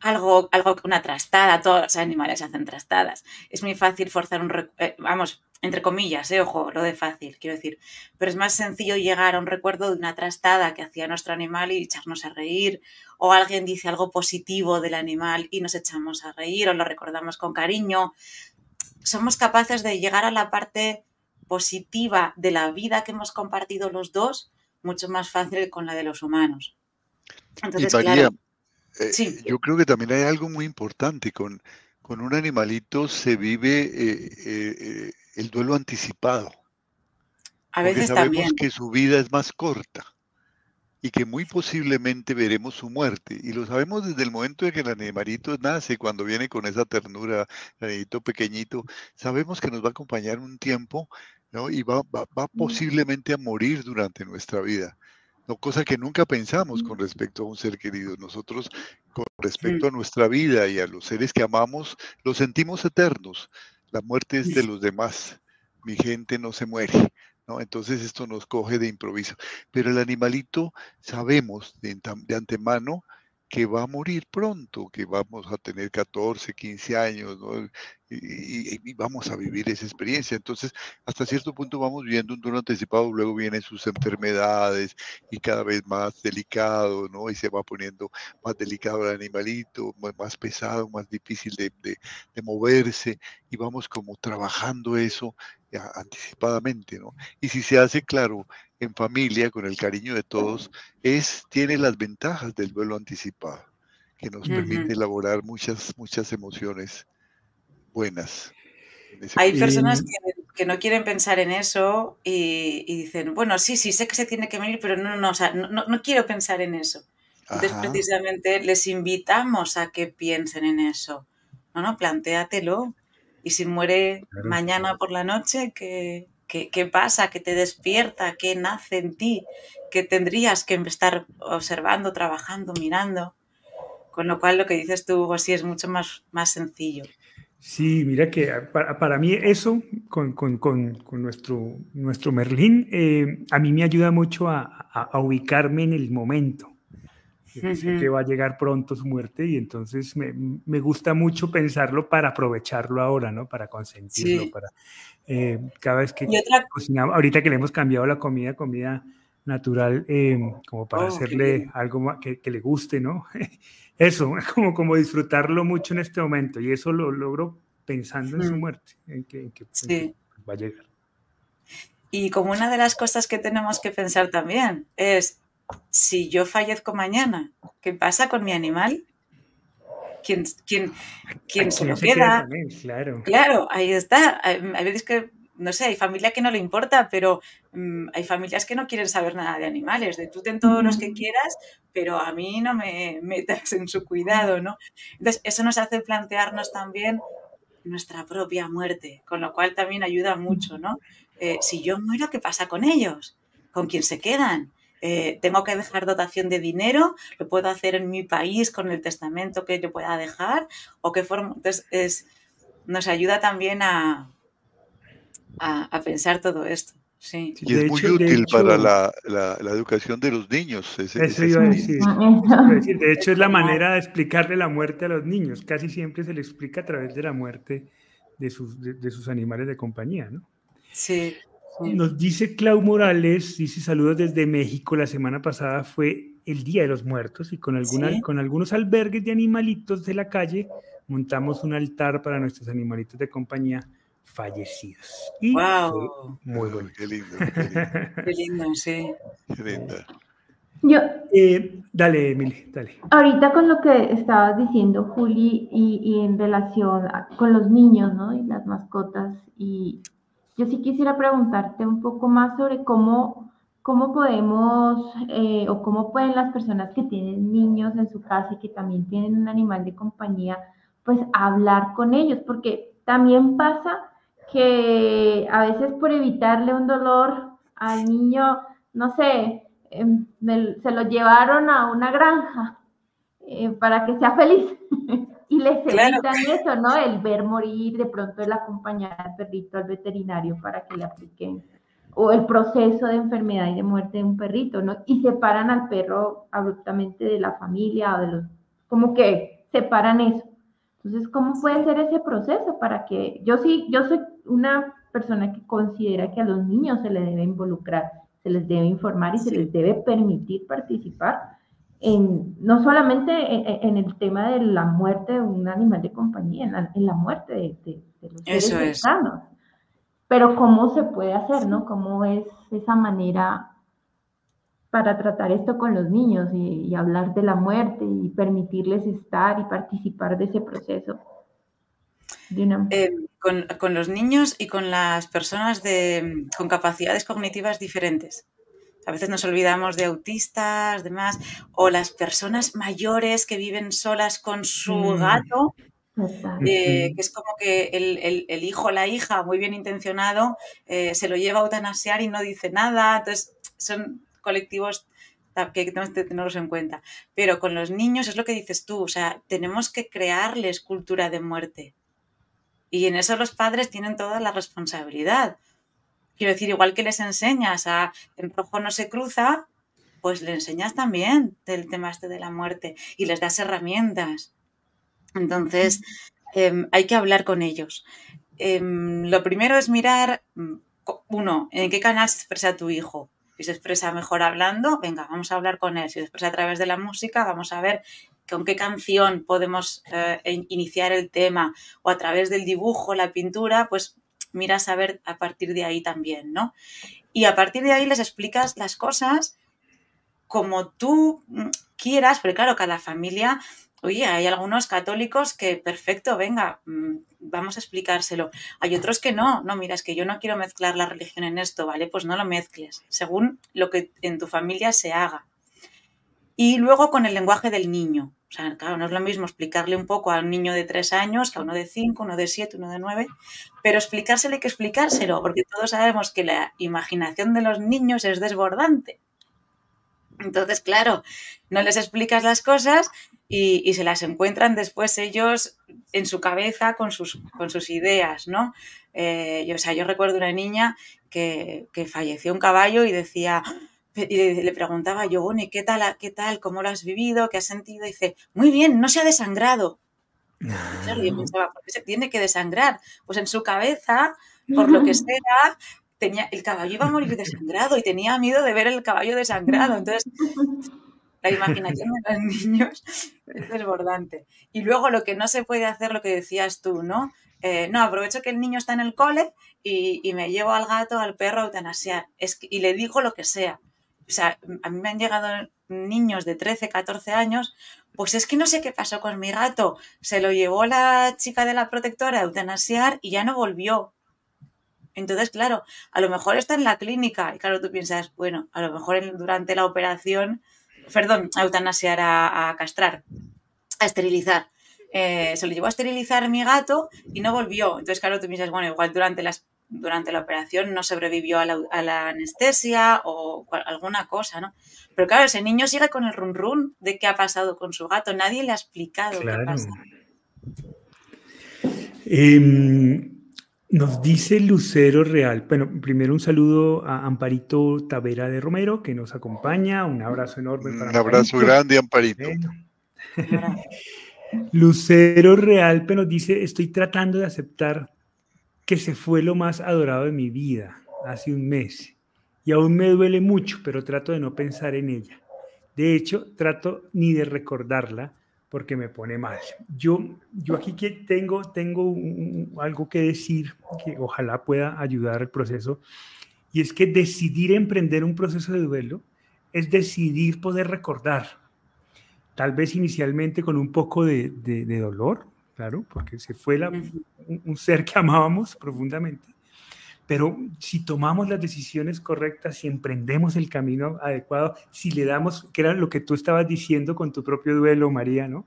algo, algo, una trastada, todos los animales hacen trastadas. Es muy fácil forzar un, eh, vamos, entre comillas, eh, ojo, lo de fácil, quiero decir, pero es más sencillo llegar a un recuerdo de una trastada que hacía nuestro animal y echarnos a reír, o alguien dice algo positivo del animal y nos echamos a reír o lo recordamos con cariño. Somos capaces de llegar a la parte positiva de la vida que hemos compartido los dos mucho más fácil con la de los humanos. Entonces, claro, eh, yo creo que también hay algo muy importante con, con un animalito se vive eh, eh, el duelo anticipado. A veces sabemos que su vida es más corta y que muy posiblemente veremos su muerte. Y lo sabemos desde el momento en que el animalito nace, cuando viene con esa ternura, el animalito pequeñito, sabemos que nos va a acompañar un tiempo ¿no? y va, va, va posiblemente a morir durante nuestra vida. No, cosa que nunca pensamos con mm. respecto a un ser querido. Nosotros, con respecto a nuestra vida y a los seres que amamos, los sentimos eternos. La muerte es de los demás. Mi gente no se muere. ¿no? Entonces esto nos coge de improviso. Pero el animalito sabemos de, de antemano que va a morir pronto, que vamos a tener 14, 15 años, y, vamos a vivir esa experiencia. Entonces, hasta cierto punto vamos viendo un turno anticipado, luego vienen sus enfermedades y cada vez más delicado, ¿no? Y se va poniendo más delicado el animalito, más pesado, más difícil de, de moverse, y vamos como trabajando eso anticipadamente, ¿no? Y si se hace claro en familia, con el cariño de todos, es, tiene las ventajas del duelo anticipado, que nos permite elaborar muchas, muchas emociones buenas. Hay personas que, no quieren pensar en eso y, dicen, bueno, sí, sí, sé que se tiene que venir, pero no, no, no, no, quiero pensar en eso. Entonces, precisamente les invitamos a que piensen en eso. No, no, plantéatelo. Y si muere mañana por la noche, ¿Qué, pasa? ¿Qué te despierta? ¿Qué nace en ti? ¿Qué tendrías que estar observando, trabajando, mirando? Con lo cual lo que dices tú, Hugo, sí es mucho más, más sencillo. Sí, mira que para, mí eso, con, nuestro, nuestro Merlín, eh, a mí me ayuda mucho a, ubicarme en el momento. Sé que va a llegar pronto su muerte y entonces me, me, gusta mucho pensarlo para aprovecharlo ahora, ¿no? Para consentirlo, para eh, cada vez que cocinamos, ahorita que le hemos cambiado la comida, comida natural, eh, como para oh, hacerle algo que, que, le guste, ¿no? Eso, como, como disfrutarlo mucho en este momento y eso lo logro pensando en su muerte, en que, sí. va a llegar. Y como una de las cosas que tenemos que pensar también es, si yo fallezco mañana, ¿qué pasa con mi animal? ¿Quién, quién, quién se lo queda? claro. claro, ahí está. Hay, veces que, no sé, hay familia que no le importa, pero mm, hay familias que no quieren saber nada de animales, de tú ten todos los que quieras, pero a mí no me metas en su cuidado, ¿no? Entonces, eso nos hace plantearnos también nuestra propia muerte, con lo cual también ayuda mucho, ¿no? Eh, si yo muero, ¿qué pasa con ellos? ¿Con quién se quedan? Eh, tengo que dejar dotación de dinero, lo puedo hacer en mi país con el testamento que yo pueda dejar, o qué forma. Entonces, es, nos ayuda también a, a, pensar todo esto. Sí. Y es muy útil para la, la, educación de los niños. eso iba a decir. De hecho, es la manera de explicarle la muerte a los niños. Casi siempre se le explica a través de la muerte de sus, de sus animales de compañía, ¿no? Sí. Nos dice Clau Morales, dice saludos desde México. La semana pasada fue el Día de los Muertos y con, alguna, con algunos albergues de animalitos de la calle montamos un altar para nuestros animalitos de compañía fallecidos. Y wow. muy bonito. Qué lindo, qué lindo. sí. Qué lindo. Yo, eh, dale, Emily, dale. Ahorita con lo que estabas diciendo, Juli, y, y, en relación con los niños, ¿no? Y las mascotas, y yo sí quisiera preguntarte un poco más sobre cómo, cómo podemos, eh, o cómo pueden las personas que tienen niños en su casa y que también tienen un animal de compañía, pues hablar con ellos, porque también pasa que a veces por evitarle un dolor al niño, no sé, em, se lo llevaron a una granja eh, para que sea feliz. y les evitan eso, ¿no? El ver morir, de pronto el acompañar al perrito al veterinario para que le apliquen, o el proceso de enfermedad y de muerte de un perrito, ¿no? Y separan al perro abruptamente de la familia o de los, como que separan eso. Entonces, ¿cómo puede ser ese proceso para que, yo sí, yo soy una persona que considera que a los niños se les debe involucrar, se les debe informar y se les debe permitir participar en, no solamente en, el tema de la muerte de un animal de compañía, en la, muerte de, los seres cercanos. Pero cómo se puede hacer, ¿no? ¿Cómo es esa manera para tratar esto con los niños y, hablar de la muerte y permitirles estar y participar de ese proceso? Eh, con, con, los niños y con las personas de, con capacidades cognitivas diferentes. A veces nos olvidamos de autistas, demás, o las personas mayores que viven solas con su mm. gato, eh, que es como que el, hijo o la hija, muy bien intencionado, eh, se lo lleva a eutanasiar y no dice nada. Entonces, son colectivos que tenemos que tenerlos en cuenta. Pero con los niños es lo que dices tú, o sea, tenemos que crearles cultura de muerte. Y en eso los padres tienen toda la responsabilidad. Quiero decir, igual que les enseñas a en rojo no se cruza, pues le enseñas también del tema este de la muerte y les das herramientas. Entonces, em, hay que hablar con ellos. Em, lo primero es mirar, mm, uno, en qué canal se expresa tu hijo. Si se expresa mejor hablando, venga, vamos a hablar con él. Si se expresa a través de la música, vamos a ver con qué canción podemos eh, iniciar el tema o a través del dibujo, la pintura, pues miras a ver a partir de ahí también, ¿no? Y a partir de ahí les explicas las cosas como tú mm, quieras, porque claro, cada familia, oye, hay algunos católicos que perfecto, venga, mm, vamos a explicárselo. Hay otros que no, no, mira, es que yo no quiero mezclar la religión en esto, ¿vale? Pues no lo mezcles, según lo que en tu familia se haga. Y luego con el lenguaje del niño. O sea, claro, no es lo mismo explicarle un poco a un niño de tres años que a uno de cinco, uno de siete, uno de nueve, pero explicársele que explicárselo, porque todos sabemos que la imaginación de los niños es desbordante. Entonces, claro, no les explicas las cosas y, se las encuentran después ellos en su cabeza con sus, con sus ideas, ¿no? Eh, yo, o sea, yo recuerdo una niña que, que falleció un caballo y decía, y le preguntaba yo, bueno, ¿y qué tal, qué tal, cómo lo has vivido, qué has sentido? Y dice, muy bien, no se ha desangrado. Claro, yo pensaba, ¿por qué se tiene que desangrar? Pues en su cabeza, por lo que sea, tenía, el caballo iba a morir desangrado y tenía miedo de ver el caballo desangrado. Entonces, la imaginación de los niños es desbordante. Y luego lo que no se puede hacer, lo que decías tú, ¿no? Eh, no, aprovecho que el niño está en el cole y, me llevo al gato, al perro a eutanasiar. Es y le digo lo que sea o sea, a mí me han llegado niños de 13, 14 años, pues es que no sé qué pasó con mi gato, se lo llevó la chica de la protectora a eutanasiar y ya no volvió. Entonces, claro, a lo mejor está en la clínica y claro, tú piensas, bueno, a lo mejor durante la operación, perdón, a eutanasiar, a, castrar, a esterilizar. Eh, se lo llevó a esterilizar mi gato y no volvió. Entonces, claro, tú piensas, bueno, igual durante las durante la operación no sobrevivió a la, anestesia o alguna cosa, ¿no? Pero claro, ese niño sigue con el run run de qué ha pasado con su gato. Nadie le ha explicado qué pasa. Em, nos dice Lucero Real. Bueno, primero un saludo a Amparito Tavera de Romero, que nos acompaña. Un abrazo enorme para Un abrazo grande, Amparito. Lucero Real nos dice, estoy tratando de aceptar que se fue lo más adorado de mi vida hace un mes. Y aún me duele mucho, pero trato de no pensar en ella. De hecho, trato ni de recordarla, porque me pone mal. Yo, yo aquí que tengo, tengo algo que decir que ojalá pueda ayudar al proceso, y es que decidir emprender un proceso de duelo es decidir poder recordar, tal vez inicialmente con un poco de, de, dolor, claro, porque se fue la, un ser que amábamos profundamente, pero si tomamos las decisiones correctas, si emprendemos el camino adecuado, si le damos, que era lo que tú estabas diciendo con tu propio duelo, María, ¿no?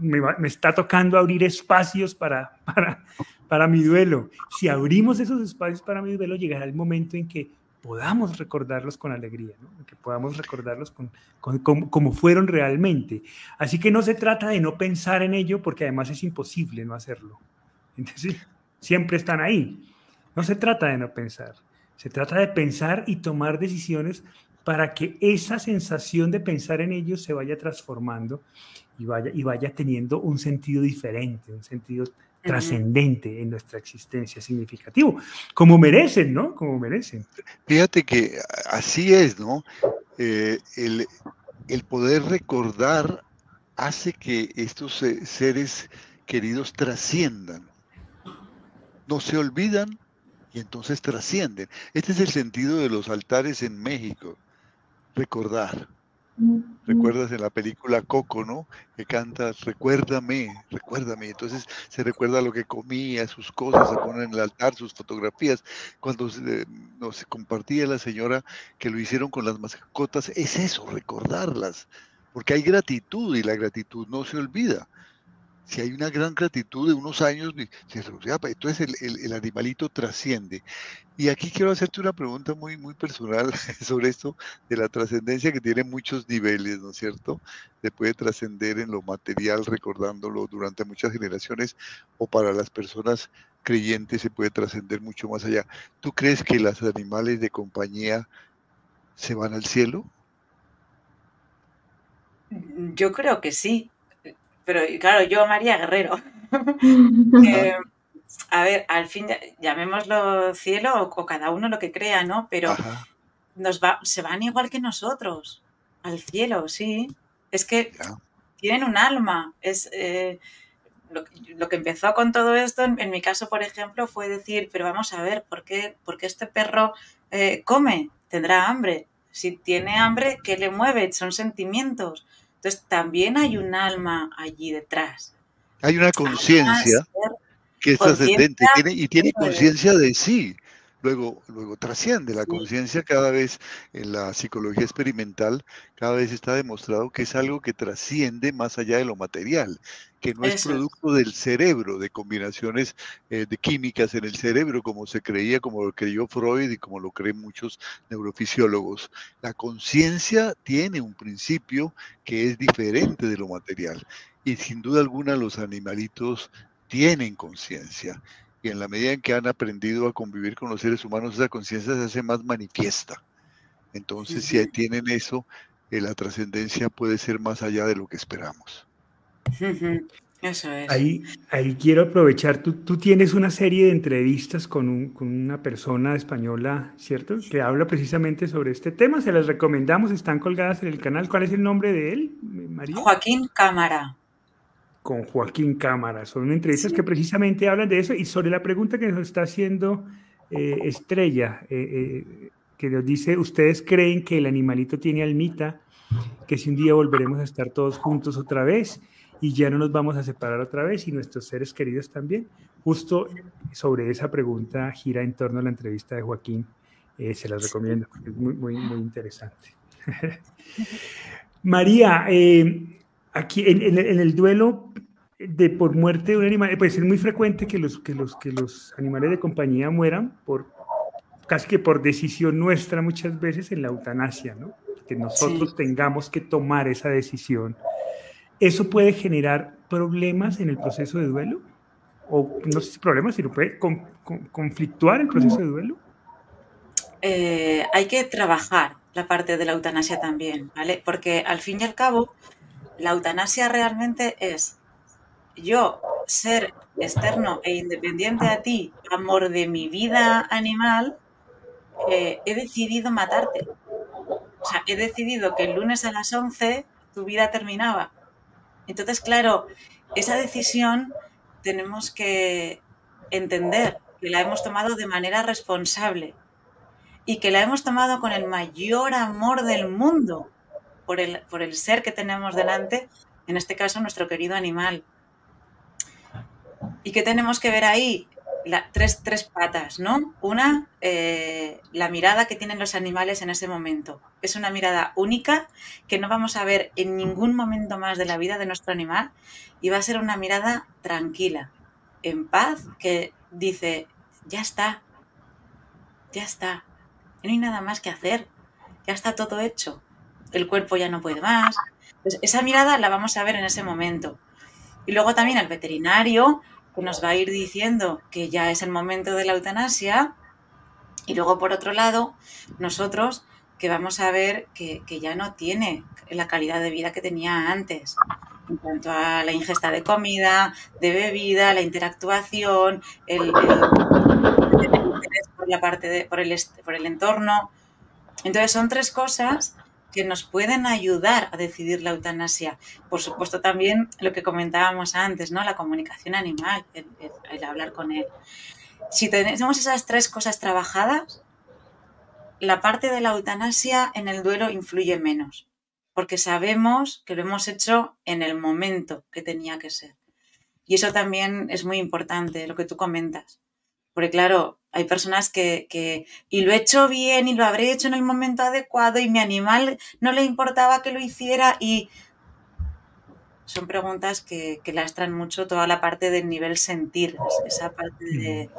me, está tocando abrir espacios para, para, para mi duelo. Si abrimos esos espacios para mi duelo, llegará el momento en que podamos recordarlos con alegría, ¿no? que podamos recordarlos con, como fueron realmente. Así que no se trata de no pensar en ello, porque además es imposible no hacerlo. Entonces, siempre están ahí. No se trata de no pensar, se trata de pensar y tomar decisiones para que esa sensación de pensar en ellos se vaya transformando y vaya, y vaya teniendo un sentido diferente, un sentido trascendente en nuestra existencia, significativo, como merecen, ¿no? Como merecen. Fíjate que así es, ¿no? Eh, el, el, poder recordar hace que estos seres queridos trasciendan, no se olvidan, y entonces trascienden. Este es el sentido de los altares en México, recordar. Recuerdas en la película Coco, ¿no? Que canta, recuérdame, recuérdame. Entonces se recuerda lo que comía, sus cosas, se ponen en el altar, sus fotografías. Cuando nos compartía la señora que lo hicieron con las mascotas, es eso, recordarlas. Porque hay gratitud y la gratitud no se olvida si hay una gran gratitud de unos años, entonces el, el, animalito trasciende. Y aquí quiero hacerte una pregunta muy, muy personal sobre esto de la trascendencia que tiene muchos niveles, ¿no es cierto? Se puede trascender en lo material recordándolo durante muchas generaciones o para las personas creyentes se puede trascender mucho más allá. ¿Tú crees que los animales de compañía se van al cielo? Yo creo que sí, pero claro, yo, María Guerrero. a ver, al fin, llamémoslo cielo o, cada uno lo que crea, ¿no? Pero nos va, se van igual que nosotros al cielo, sí. Es que tienen un alma. Es eh, lo, que empezó con todo esto, en, mi caso, por ejemplo, fue decir, pero vamos a ver, ¿por qué, este perro eh, come? ¿Tendrá hambre? Si tiene hambre, ¿qué le mueve? Son sentimientos. Entonces también hay un alma allí detrás. Hay una conciencia que es trascendente y tiene conciencia de sí. Luego, luego trasciende la conciencia cada vez en la psicología experimental, cada vez está demostrado que es algo que trasciende más allá de lo material, que no es producto del cerebro, de combinaciones eh, de químicas en el cerebro, como se creía, como lo creyó Freud y como lo creen muchos neurofisiólogos. La conciencia tiene un principio que es diferente de lo material. Y sin duda alguna los animalitos tienen conciencia y en la medida en que han aprendido a convivir con los seres humanos, esa conciencia se hace más manifiesta. Entonces, si tienen eso, eh, la trascendencia puede ser más allá de lo que esperamos. Eso es. Ahí, ahí quiero aprovechar, tú, tú tienes una serie de entrevistas con, un, con, una persona española, ¿cierto? Que habla precisamente sobre este tema, se las recomendamos, están colgadas en el canal. ¿Cuál es el nombre de él, María? Joaquín Cámara con Joaquín Cámara. Son entrevistas que precisamente hablan de eso y sobre la pregunta que nos está haciendo eh, Estrella, eh, eh, que nos dice, ¿ustedes creen que el animalito tiene almita? Que si un día volveremos a estar todos juntos otra vez y ya no nos vamos a separar otra vez y nuestros seres queridos también. Justo sobre esa pregunta gira en torno a la entrevista de Joaquín. se las recomiendo, es muy, muy, muy interesante. María, Aquí en, el duelo de por muerte de un animal, pues es muy frecuente que los, que los, que los animales de compañía mueran por casi que por decisión nuestra muchas veces en la eutanasia, ¿no? Que nosotros tengamos que tomar esa decisión. ¿Eso puede generar problemas en el proceso de duelo? O no sé si problemas, sino puede conflictuar el proceso de duelo. Eh, hay que trabajar la parte de la eutanasia también, ¿vale? Porque al fin y al cabo, la eutanasia realmente es yo ser externo e independiente a ti, amor de mi vida animal, he decidido matarte. O sea, he decidido que el lunes a las 11 tu vida terminaba. Entonces, claro, esa decisión tenemos que entender que la hemos tomado de manera responsable y que la hemos tomado con el mayor amor del mundo por el, por el ser que tenemos delante, en este caso nuestro querido animal. ¿Y qué tenemos que ver ahí? tres, tres, patas, ¿no? Una, eh, la mirada que tienen los animales en ese momento. Es una mirada única que no vamos a ver en ningún momento más de la vida de nuestro animal y va a ser una mirada tranquila, en paz, que dice, ya está, ya está, no hay nada más que hacer, ya está todo hecho, el cuerpo ya no puede más. Pues esa mirada la vamos a ver en ese momento. Y luego también al veterinario que nos va a ir diciendo que ya es el momento de la eutanasia. Y luego, por otro lado, nosotros que vamos a ver que, ya no tiene la calidad de vida que tenía antes en cuanto a la ingesta de comida, de bebida, la interactuación, el, interés por la parte de, por el, por el entorno. Entonces son tres cosas que nos pueden ayudar a decidir la eutanasia. Por supuesto, también lo que comentábamos antes, ¿no? La comunicación animal, el, hablar con él. Si tenemos esas tres cosas trabajadas, la parte de la eutanasia en el duelo influye menos, porque sabemos que lo hemos hecho en el momento que tenía que ser. Y eso también es muy importante, lo que tú comentas. Porque claro, hay personas que, y lo he hecho bien y lo habré hecho en el momento adecuado y mi animal no le importaba que lo hiciera y son preguntas que, que lastran mucho toda la parte del nivel sentir, esa parte de,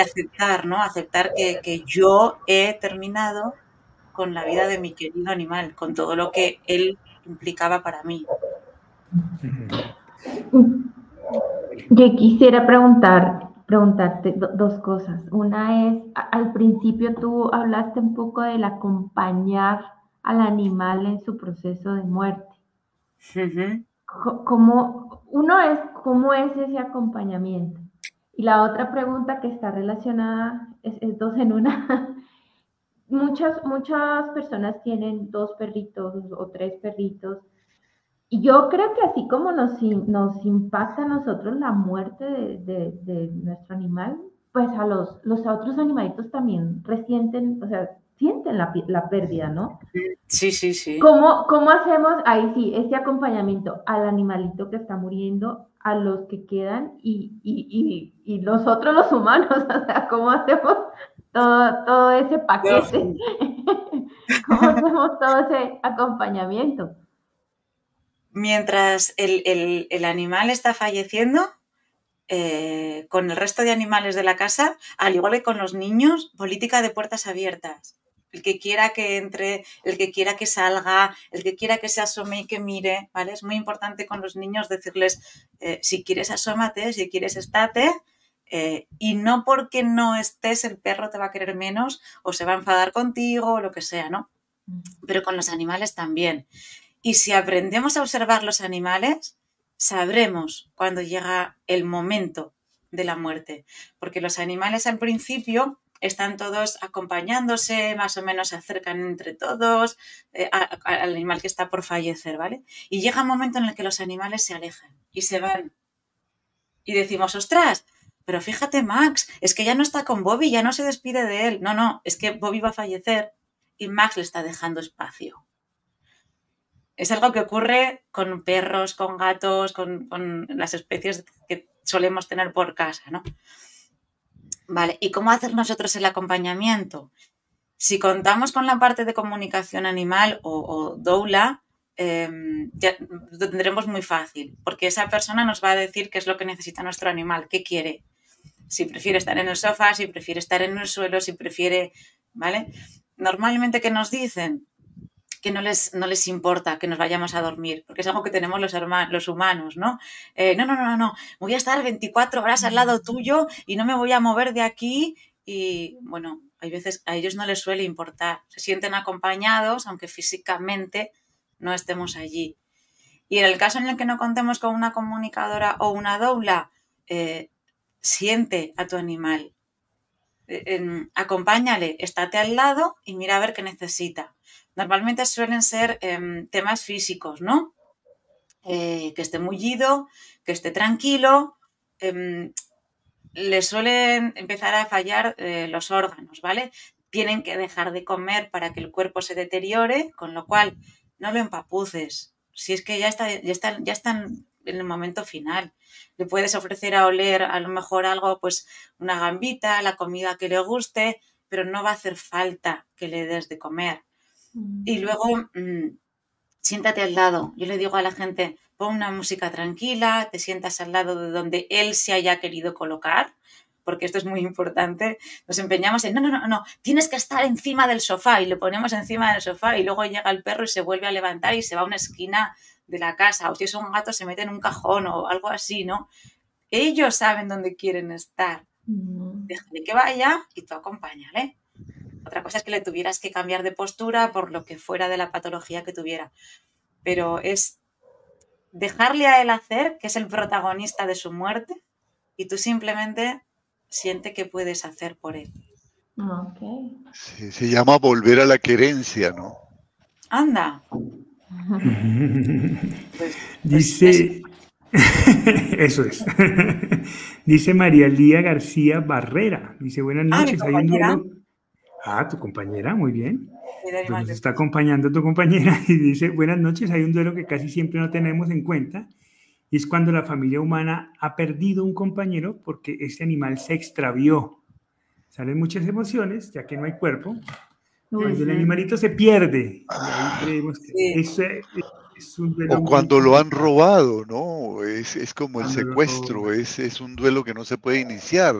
aceptar, ¿no? Aceptar que, que, yo he terminado con la vida de mi querido animal, con todo lo que él implicaba para mí. Yo quisiera preguntar, preguntarte dos cosas. Una es, al principio tú hablaste un poco del acompañar al animal en su proceso de muerte. como, uno es, ¿cómo es ese acompañamiento? Y la otra pregunta que está relacionada, es, es dos en una. muchas, muchas personas tienen dos perritos o tres perritos y yo creo que así como nos, nos impacta a nosotros la muerte de, nuestro animal, pues a los, los otros animalitos también resienten, o sea, sienten la, la pérdida, ¿no? Sí, sí, sí. ¿Cómo, ¿Cómo hacemos ahí sí este acompañamiento al animalito que está muriendo, a los que quedan y, y, y, y nosotros los humanos? O sea, ¿cómo hacemos todo, todo ese paquete? ¿Cómo hacemos todo ese acompañamiento? Mientras el, animal está falleciendo, eh, con el resto de animales de la casa, al igual que con los niños, política de puertas abiertas. El que quiera que entre, el que quiera que salga, el que quiera que se asome y que mire, ¿vale? Es muy importante con los niños decirles, eh, si quieres asómate, si quieres estate, eh, y no porque no estés el perro te va a querer menos o se va a enfadar contigo o lo que sea, ¿no? Pero con los animales también. Y si aprendemos a observar los animales, sabremos cuando llega el momento de la muerte. Porque los animales al principio están todos acompañándose, más o menos se acercan entre todos eh, al animal que está por fallecer, ¿vale? Y llega un momento en el que los animales se alejan y se van. Y decimos, ostras, pero fíjate, Max, es que ya no está con Bobby, ya no se despide de él. No, no, es que Bobby va a fallecer y Max le está dejando espacio es algo que ocurre con perros, con gatos, con, las especies que solemos tener por casa, ¿no? Vale, ¿y cómo hacer nosotros el acompañamiento? Si contamos con la parte de comunicación animal o, doula, em, lo tendremos muy fácil, porque esa persona nos va a decir qué es lo que necesita nuestro animal, qué quiere. Si prefiere estar en el sofá, si prefiere estar en el suelo, si prefiere, ¿vale? Normalmente, ¿qué nos dicen? Que no les, no les importa que nos vayamos a dormir, porque es algo que tenemos los, los humanos, ¿no? Eh, no, no, no, no, voy a estar 24 horas al lado tuyo y no me voy a mover de aquí y, bueno, hay veces a ellos no les suele importar, se sienten acompañados, aunque físicamente no estemos allí. Y en el caso en el que no contemos con una comunicadora o una doula, eh, siente a tu animal, eh, acompáñale, estate al lado y mira a ver qué necesita normalmente suelen ser em, temas físicos, ¿no? eh, que esté mullido, que esté tranquilo, em, le suelen empezar a fallar eh, los órganos, ¿vale? Tienen que dejar de comer para que el cuerpo se deteriore, con lo cual no lo empapuces. Si es que ya, está, ya, están, ya están en el momento final. Le puedes ofrecer a oler a lo mejor algo, pues una gambita, la comida que le guste, pero no va a hacer falta que le des de comer. Y mm. luego, mm, siéntate al lado. Yo le digo a la gente, pon una música tranquila, te sientas al lado de donde él se haya querido colocar, porque esto es muy importante. Nos empeñamos en, no, no, no, no, tienes que estar encima del sofá y lo ponemos encima del sofá y luego llega el perro y se vuelve a levantar y se va a una esquina de la casa, o si es un gato se mete en un cajón o algo así, ¿no? Ellos saben dónde quieren estar. Mm. Déjale que vaya y tú acompáñale. Otra cosa es que le tuvieras que cambiar de postura por lo que fuera de la patología que tuviera. Pero es dejarle a él hacer, que es el protagonista de su muerte, y tú simplemente siente que puedes hacer por él. se llama volver a la querencia, ¿no? Anda. Pues, Dice, eso es. Dice María Lía García Barrera. Dice, buenas ah, noches. Ah, tu compañera, muy bien. Pues nos está acompañando tu compañera y dice, buenas noches, hay un duelo que casi siempre no tenemos en cuenta y es cuando la familia humana ha perdido un compañero porque ese animal se extravió. Salen muchas emociones, ya que no hay cuerpo. Cuando el animalito se pierde, ahí creemos que ese, o cuando lo han robado, ¿no? Es, es como el secuestro, es, es, un duelo que no se puede iniciar.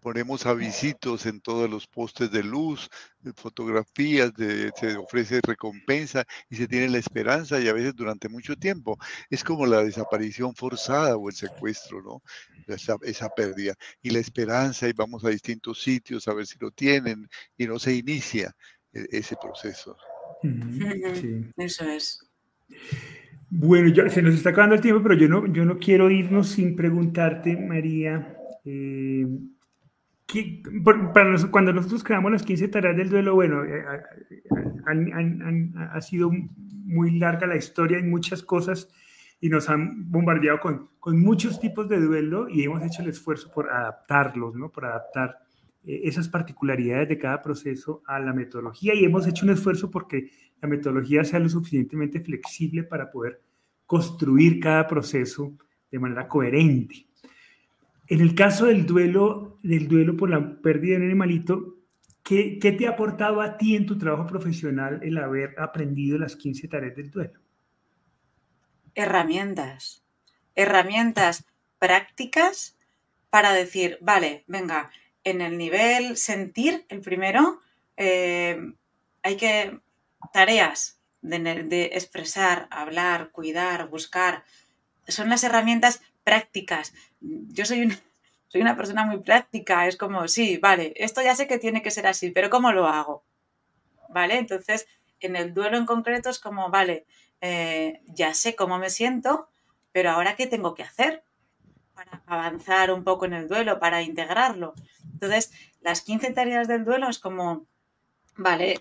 Ponemos avisitos en todos los postes de luz, fotografías, de, se ofrece recompensa y se tiene la esperanza y a veces durante mucho tiempo. Es como la desaparición forzada o el secuestro, ¿no? Esa, esa pérdida. Y la esperanza y vamos a distintos sitios a ver si lo tienen y no se inicia ese proceso. Eso es. Bueno, ya, se nos está acabando el tiempo, pero yo no, yo no quiero irnos sin preguntarte, María, eh, para cuando nosotros creamos las 15 tareas del duelo, bueno, eh, ha sido muy larga la historia y muchas cosas y nos han bombardeado con, con, muchos tipos de duelo y hemos hecho el esfuerzo por adaptarlos, ¿no? Por adaptar eh, esas particularidades de cada proceso a la metodología y hemos hecho un esfuerzo porque la metodología sea lo suficientemente flexible para poder construir cada proceso de manera coherente. En el caso del duelo, del duelo por la pérdida de un animalito, ¿qué, ¿qué, te ha aportado a ti en tu trabajo profesional el haber aprendido las 15 tareas del duelo? Herramientas, herramientas prácticas para decir, vale, venga, en el nivel sentir, el primero, eh, hay que tareas de, expresar, hablar, cuidar, buscar, son las herramientas prácticas. Yo soy una, soy una persona muy práctica, es como, sí, vale, esto ya sé que tiene que ser así, pero ¿cómo lo hago? ¿Vale? Entonces, en el duelo en concreto es como, vale, eh, ya sé cómo me siento, pero ahora ¿qué tengo que hacer? Para avanzar un poco en el duelo, para integrarlo. Entonces, las 15 tareas del duelo es como, vale,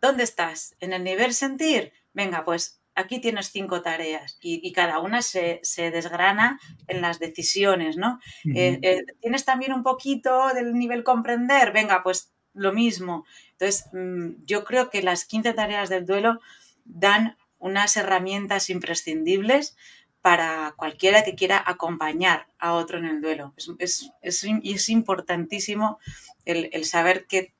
¿dónde estás? ¿En el nivel sentir? Venga, pues aquí tienes cinco tareas y, cada una se, desgrana en las decisiones, ¿no? Eh, eh, tienes también un poquito del nivel comprender, venga, pues lo mismo. Entonces, mm, yo creo que las 15 tareas del duelo dan unas herramientas imprescindibles para cualquiera que quiera acompañar a otro en el duelo. Es, es, importantísimo el, saber qué,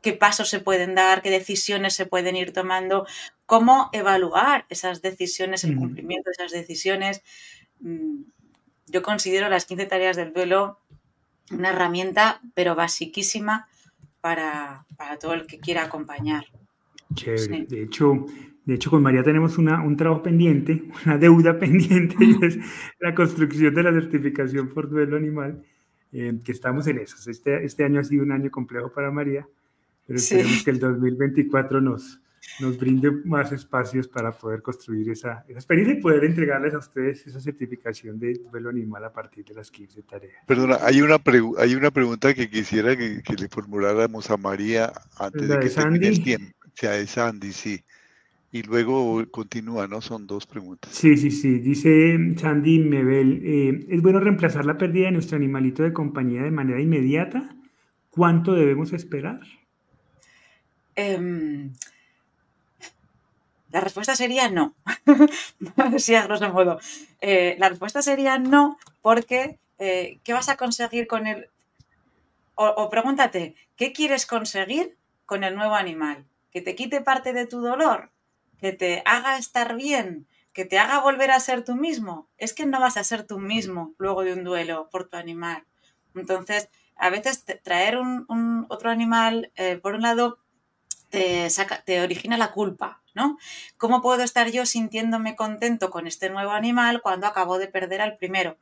qué, pasos se pueden dar, qué decisiones se pueden ir tomando, cómo evaluar esas decisiones, el cumplimiento de esas decisiones. Mm, yo considero las 15 tareas del duelo una herramienta, pero basiquísima para, todo el que quiera acompañar. Chévere. De hecho, de hecho, con María tenemos una, un trabajo pendiente, una deuda pendiente, y es la construcción de la certificación por duelo animal, eh, que estamos en eso. Este, este año ha sido un año complejo para María, pero esperemos que el 2024 nos, nos brinde más espacios para poder construir esa, esa, experiencia y poder entregarles a ustedes esa certificación de duelo animal a partir de las 15 tareas. Perdona, hay una, hay una pregunta que quisiera que, que, le formuláramos a María antes de que termine el tiempo. O sea, es Sandy, sí. Y luego continúa, ¿no? Son dos preguntas. Sí, sí, sí. Dice Sandy Mebel, eh, ¿es bueno reemplazar la pérdida de nuestro animalito de compañía de manera inmediata? ¿Cuánto debemos esperar? Em, la respuesta sería no. sí, a grosso modo. Eh, la respuesta sería no porque eh, ¿qué vas a conseguir con el... o pregúntate, ¿qué quieres conseguir con el nuevo animal? ¿Que te quite parte de tu dolor? Que te haga estar bien, que te haga volver a ser tú mismo, es que no vas a ser tú mismo luego de un duelo por tu animal. Entonces, a veces traer un, otro animal, eh, por un lado, te, saca, te origina la culpa, ¿no? ¿Cómo puedo estar yo sintiéndome contento con este nuevo animal cuando acabo de perder al primero?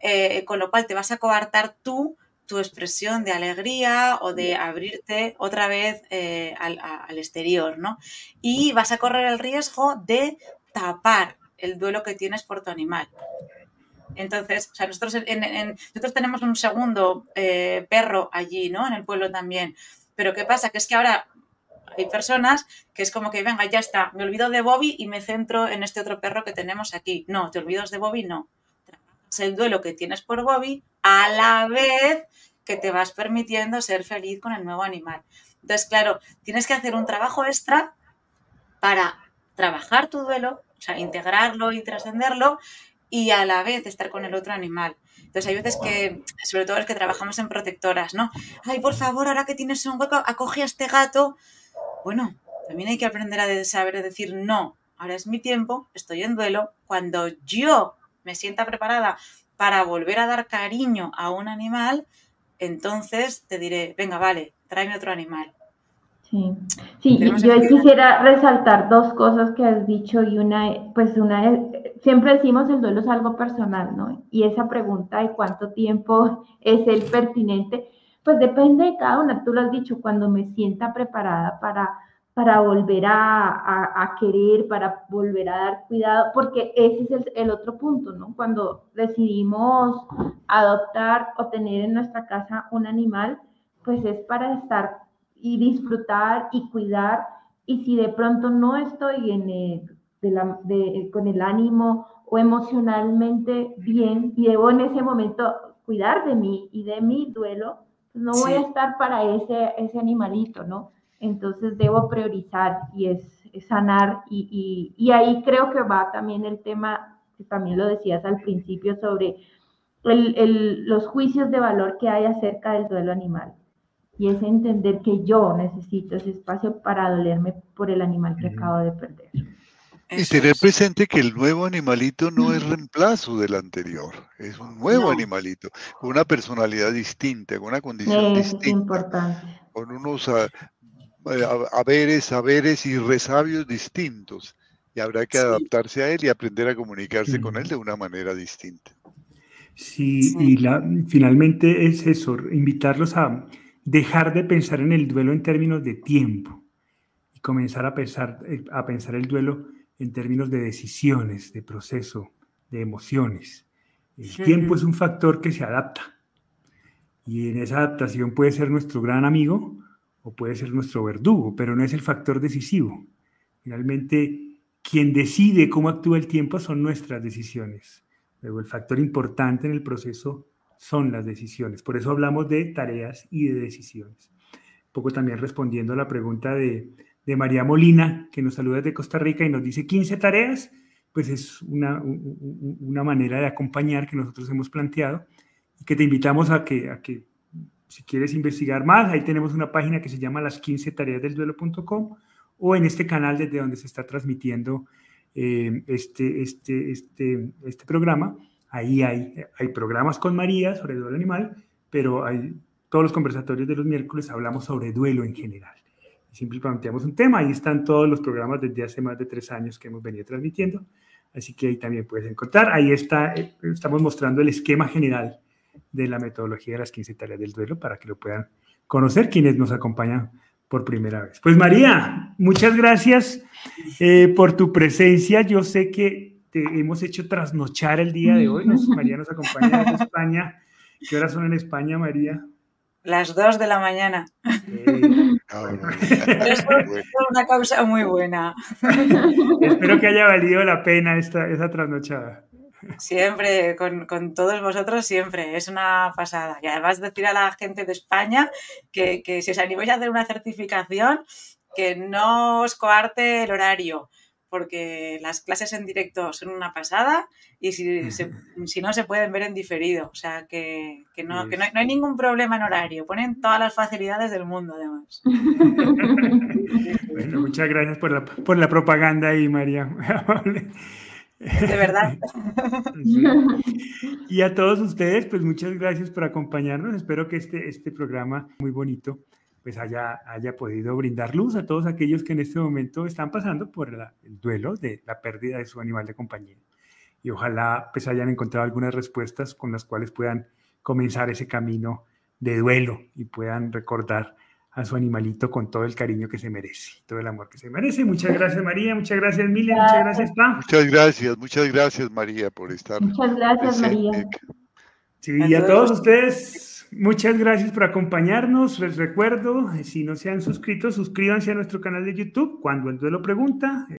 Eh, con lo cual te vas a coartar tú tu expresión de alegría o de abrirte otra vez eh, al, exterior, ¿no? Y vas a correr el riesgo de tapar el duelo que tienes por tu animal. Entonces, o sea, nosotros, nosotros tenemos un segundo eh, perro allí, ¿no? En el pueblo también. Pero ¿qué pasa? Que es que ahora hay personas que es como que, venga, ya está, me olvido de Bobby y me centro en este otro perro que tenemos aquí. No, te olvidas de Bobby, no el duelo que tienes por Bobby a la vez que te vas permitiendo ser feliz con el nuevo animal. Entonces, claro, tienes que hacer un trabajo extra para trabajar tu duelo, o sea, integrarlo y trascenderlo y a la vez estar con el otro animal. Entonces hay veces que, sobre todo los que trabajamos en protectoras, ¿no? Ay, por favor, ahora que tienes un hueco, acoge a este gato. Bueno, también hay que aprender a saber decir no. Ahora es mi tiempo, estoy en duelo. Cuando yo me sienta preparada para volver a dar cariño a un animal, entonces te diré, venga, vale, tráeme otro animal. Sí, sí yo quisiera resaltar dos cosas que has dicho y una, pues una es, siempre decimos el duelo es algo personal, ¿no? Y esa pregunta de cuánto tiempo es el pertinente, pues depende de cada una, tú lo has dicho, cuando me sienta preparada para para volver a, querer, para volver a dar cuidado, porque ese es el, otro punto, ¿no? Cuando decidimos adoptar o tener en nuestra casa un animal, pues es para estar y disfrutar y cuidar. Y si de pronto no estoy en con el ánimo o emocionalmente bien y debo en ese momento cuidar de mí y de mi duelo, pues no voy a estar para ese, ese animalito, ¿no? Entonces debo priorizar y es, sanar y, y, ahí creo que va también el tema, que también lo decías al principio, sobre el, el, los juicios de valor que hay acerca del duelo animal. Y es entender que yo necesito ese espacio para dolerme por el animal que acabo de perder. Y tener presente que el nuevo animalito no es reemplazo del anterior, es un nuevo animalito, con una personalidad distinta, con una condición distinta, es importante. con unos ah, haberes, saberes y resabios distintos. Y habrá que adaptarse a él y aprender a comunicarse con él de una manera distinta. Sí, y la, finalmente es eso, invitarlos a dejar de pensar en el duelo en términos de tiempo y comenzar a pensar, eh, a pensar el duelo en términos de decisiones, de proceso, de emociones. El tiempo es un factor que se adapta y en esa adaptación puede ser nuestro gran amigo o puede ser nuestro verdugo, pero no es el factor decisivo. Finalmente, quien decide cómo actúa el tiempo son nuestras decisiones. Luego, el factor importante en el proceso son las decisiones. Por eso hablamos de tareas y de decisiones. Un poco también respondiendo a la pregunta de, de María Molina, que nos saluda desde Costa Rica y nos dice 15 tareas, pues es una, una manera de acompañar que nosotros hemos planteado y que te invitamos a que, a que si quieres investigar más, ahí tenemos una página que se llama las 15 tareas del duelo.com o en este canal desde donde se está transmitiendo eh, este, este, este, este programa. Ahí hay, hay programas con María sobre duelo animal, pero hay todos los conversatorios de los miércoles hablamos sobre duelo en general. Siempre planteamos un tema, ahí están todos los programas desde hace más de tres años que hemos venido transmitiendo, así que ahí también puedes encontrar. Ahí está, eh, estamos mostrando el esquema general de la metodología de las 15 tareas del duelo para que lo puedan conocer quienes nos acompañan por primera vez. Pues María, muchas gracias eh, por tu presencia. Yo sé que te hemos hecho trasnochar el día de hoy. María nos acompaña desde España. ¿Qué horas son en España, María? Las dos de la mañana. es una causa muy buena. Espero que haya valido la pena esta, esa trasnochada. Siempre, con, con, todos vosotros siempre, es una pasada. Y además decir a la gente de España que, que si os animáis a hacer una certificación, que no os coarte el horario, porque las clases en directo son una pasada y si, si no se pueden ver en diferido. O sea, que, que, no, que no, hay, ningún problema en horario. Ponen todas las facilidades del mundo, además. bueno, muchas gracias por la, por la propaganda ahí, María. De verdad. Y a todos ustedes, pues muchas gracias por acompañarnos. Espero que este, este programa muy bonito pues haya, haya podido brindar luz a todos aquellos que en este momento están pasando por el duelo de la pérdida de su animal de compañía. Y ojalá pues hayan encontrado algunas respuestas con las cuales puedan comenzar ese camino de duelo y puedan recordar a su animalito con todo el cariño que se merece, todo el amor que se merece. Muchas gracias María, muchas gracias Emilia, muchas gracias Pa. Muchas gracias, muchas gracias María por estar. Muchas gracias María. Sí, y a todos ustedes Muchas gracias por acompañarnos. Les recuerdo, si no se han suscrito, suscríbanse a nuestro canal de YouTube cuando el duelo pregunta.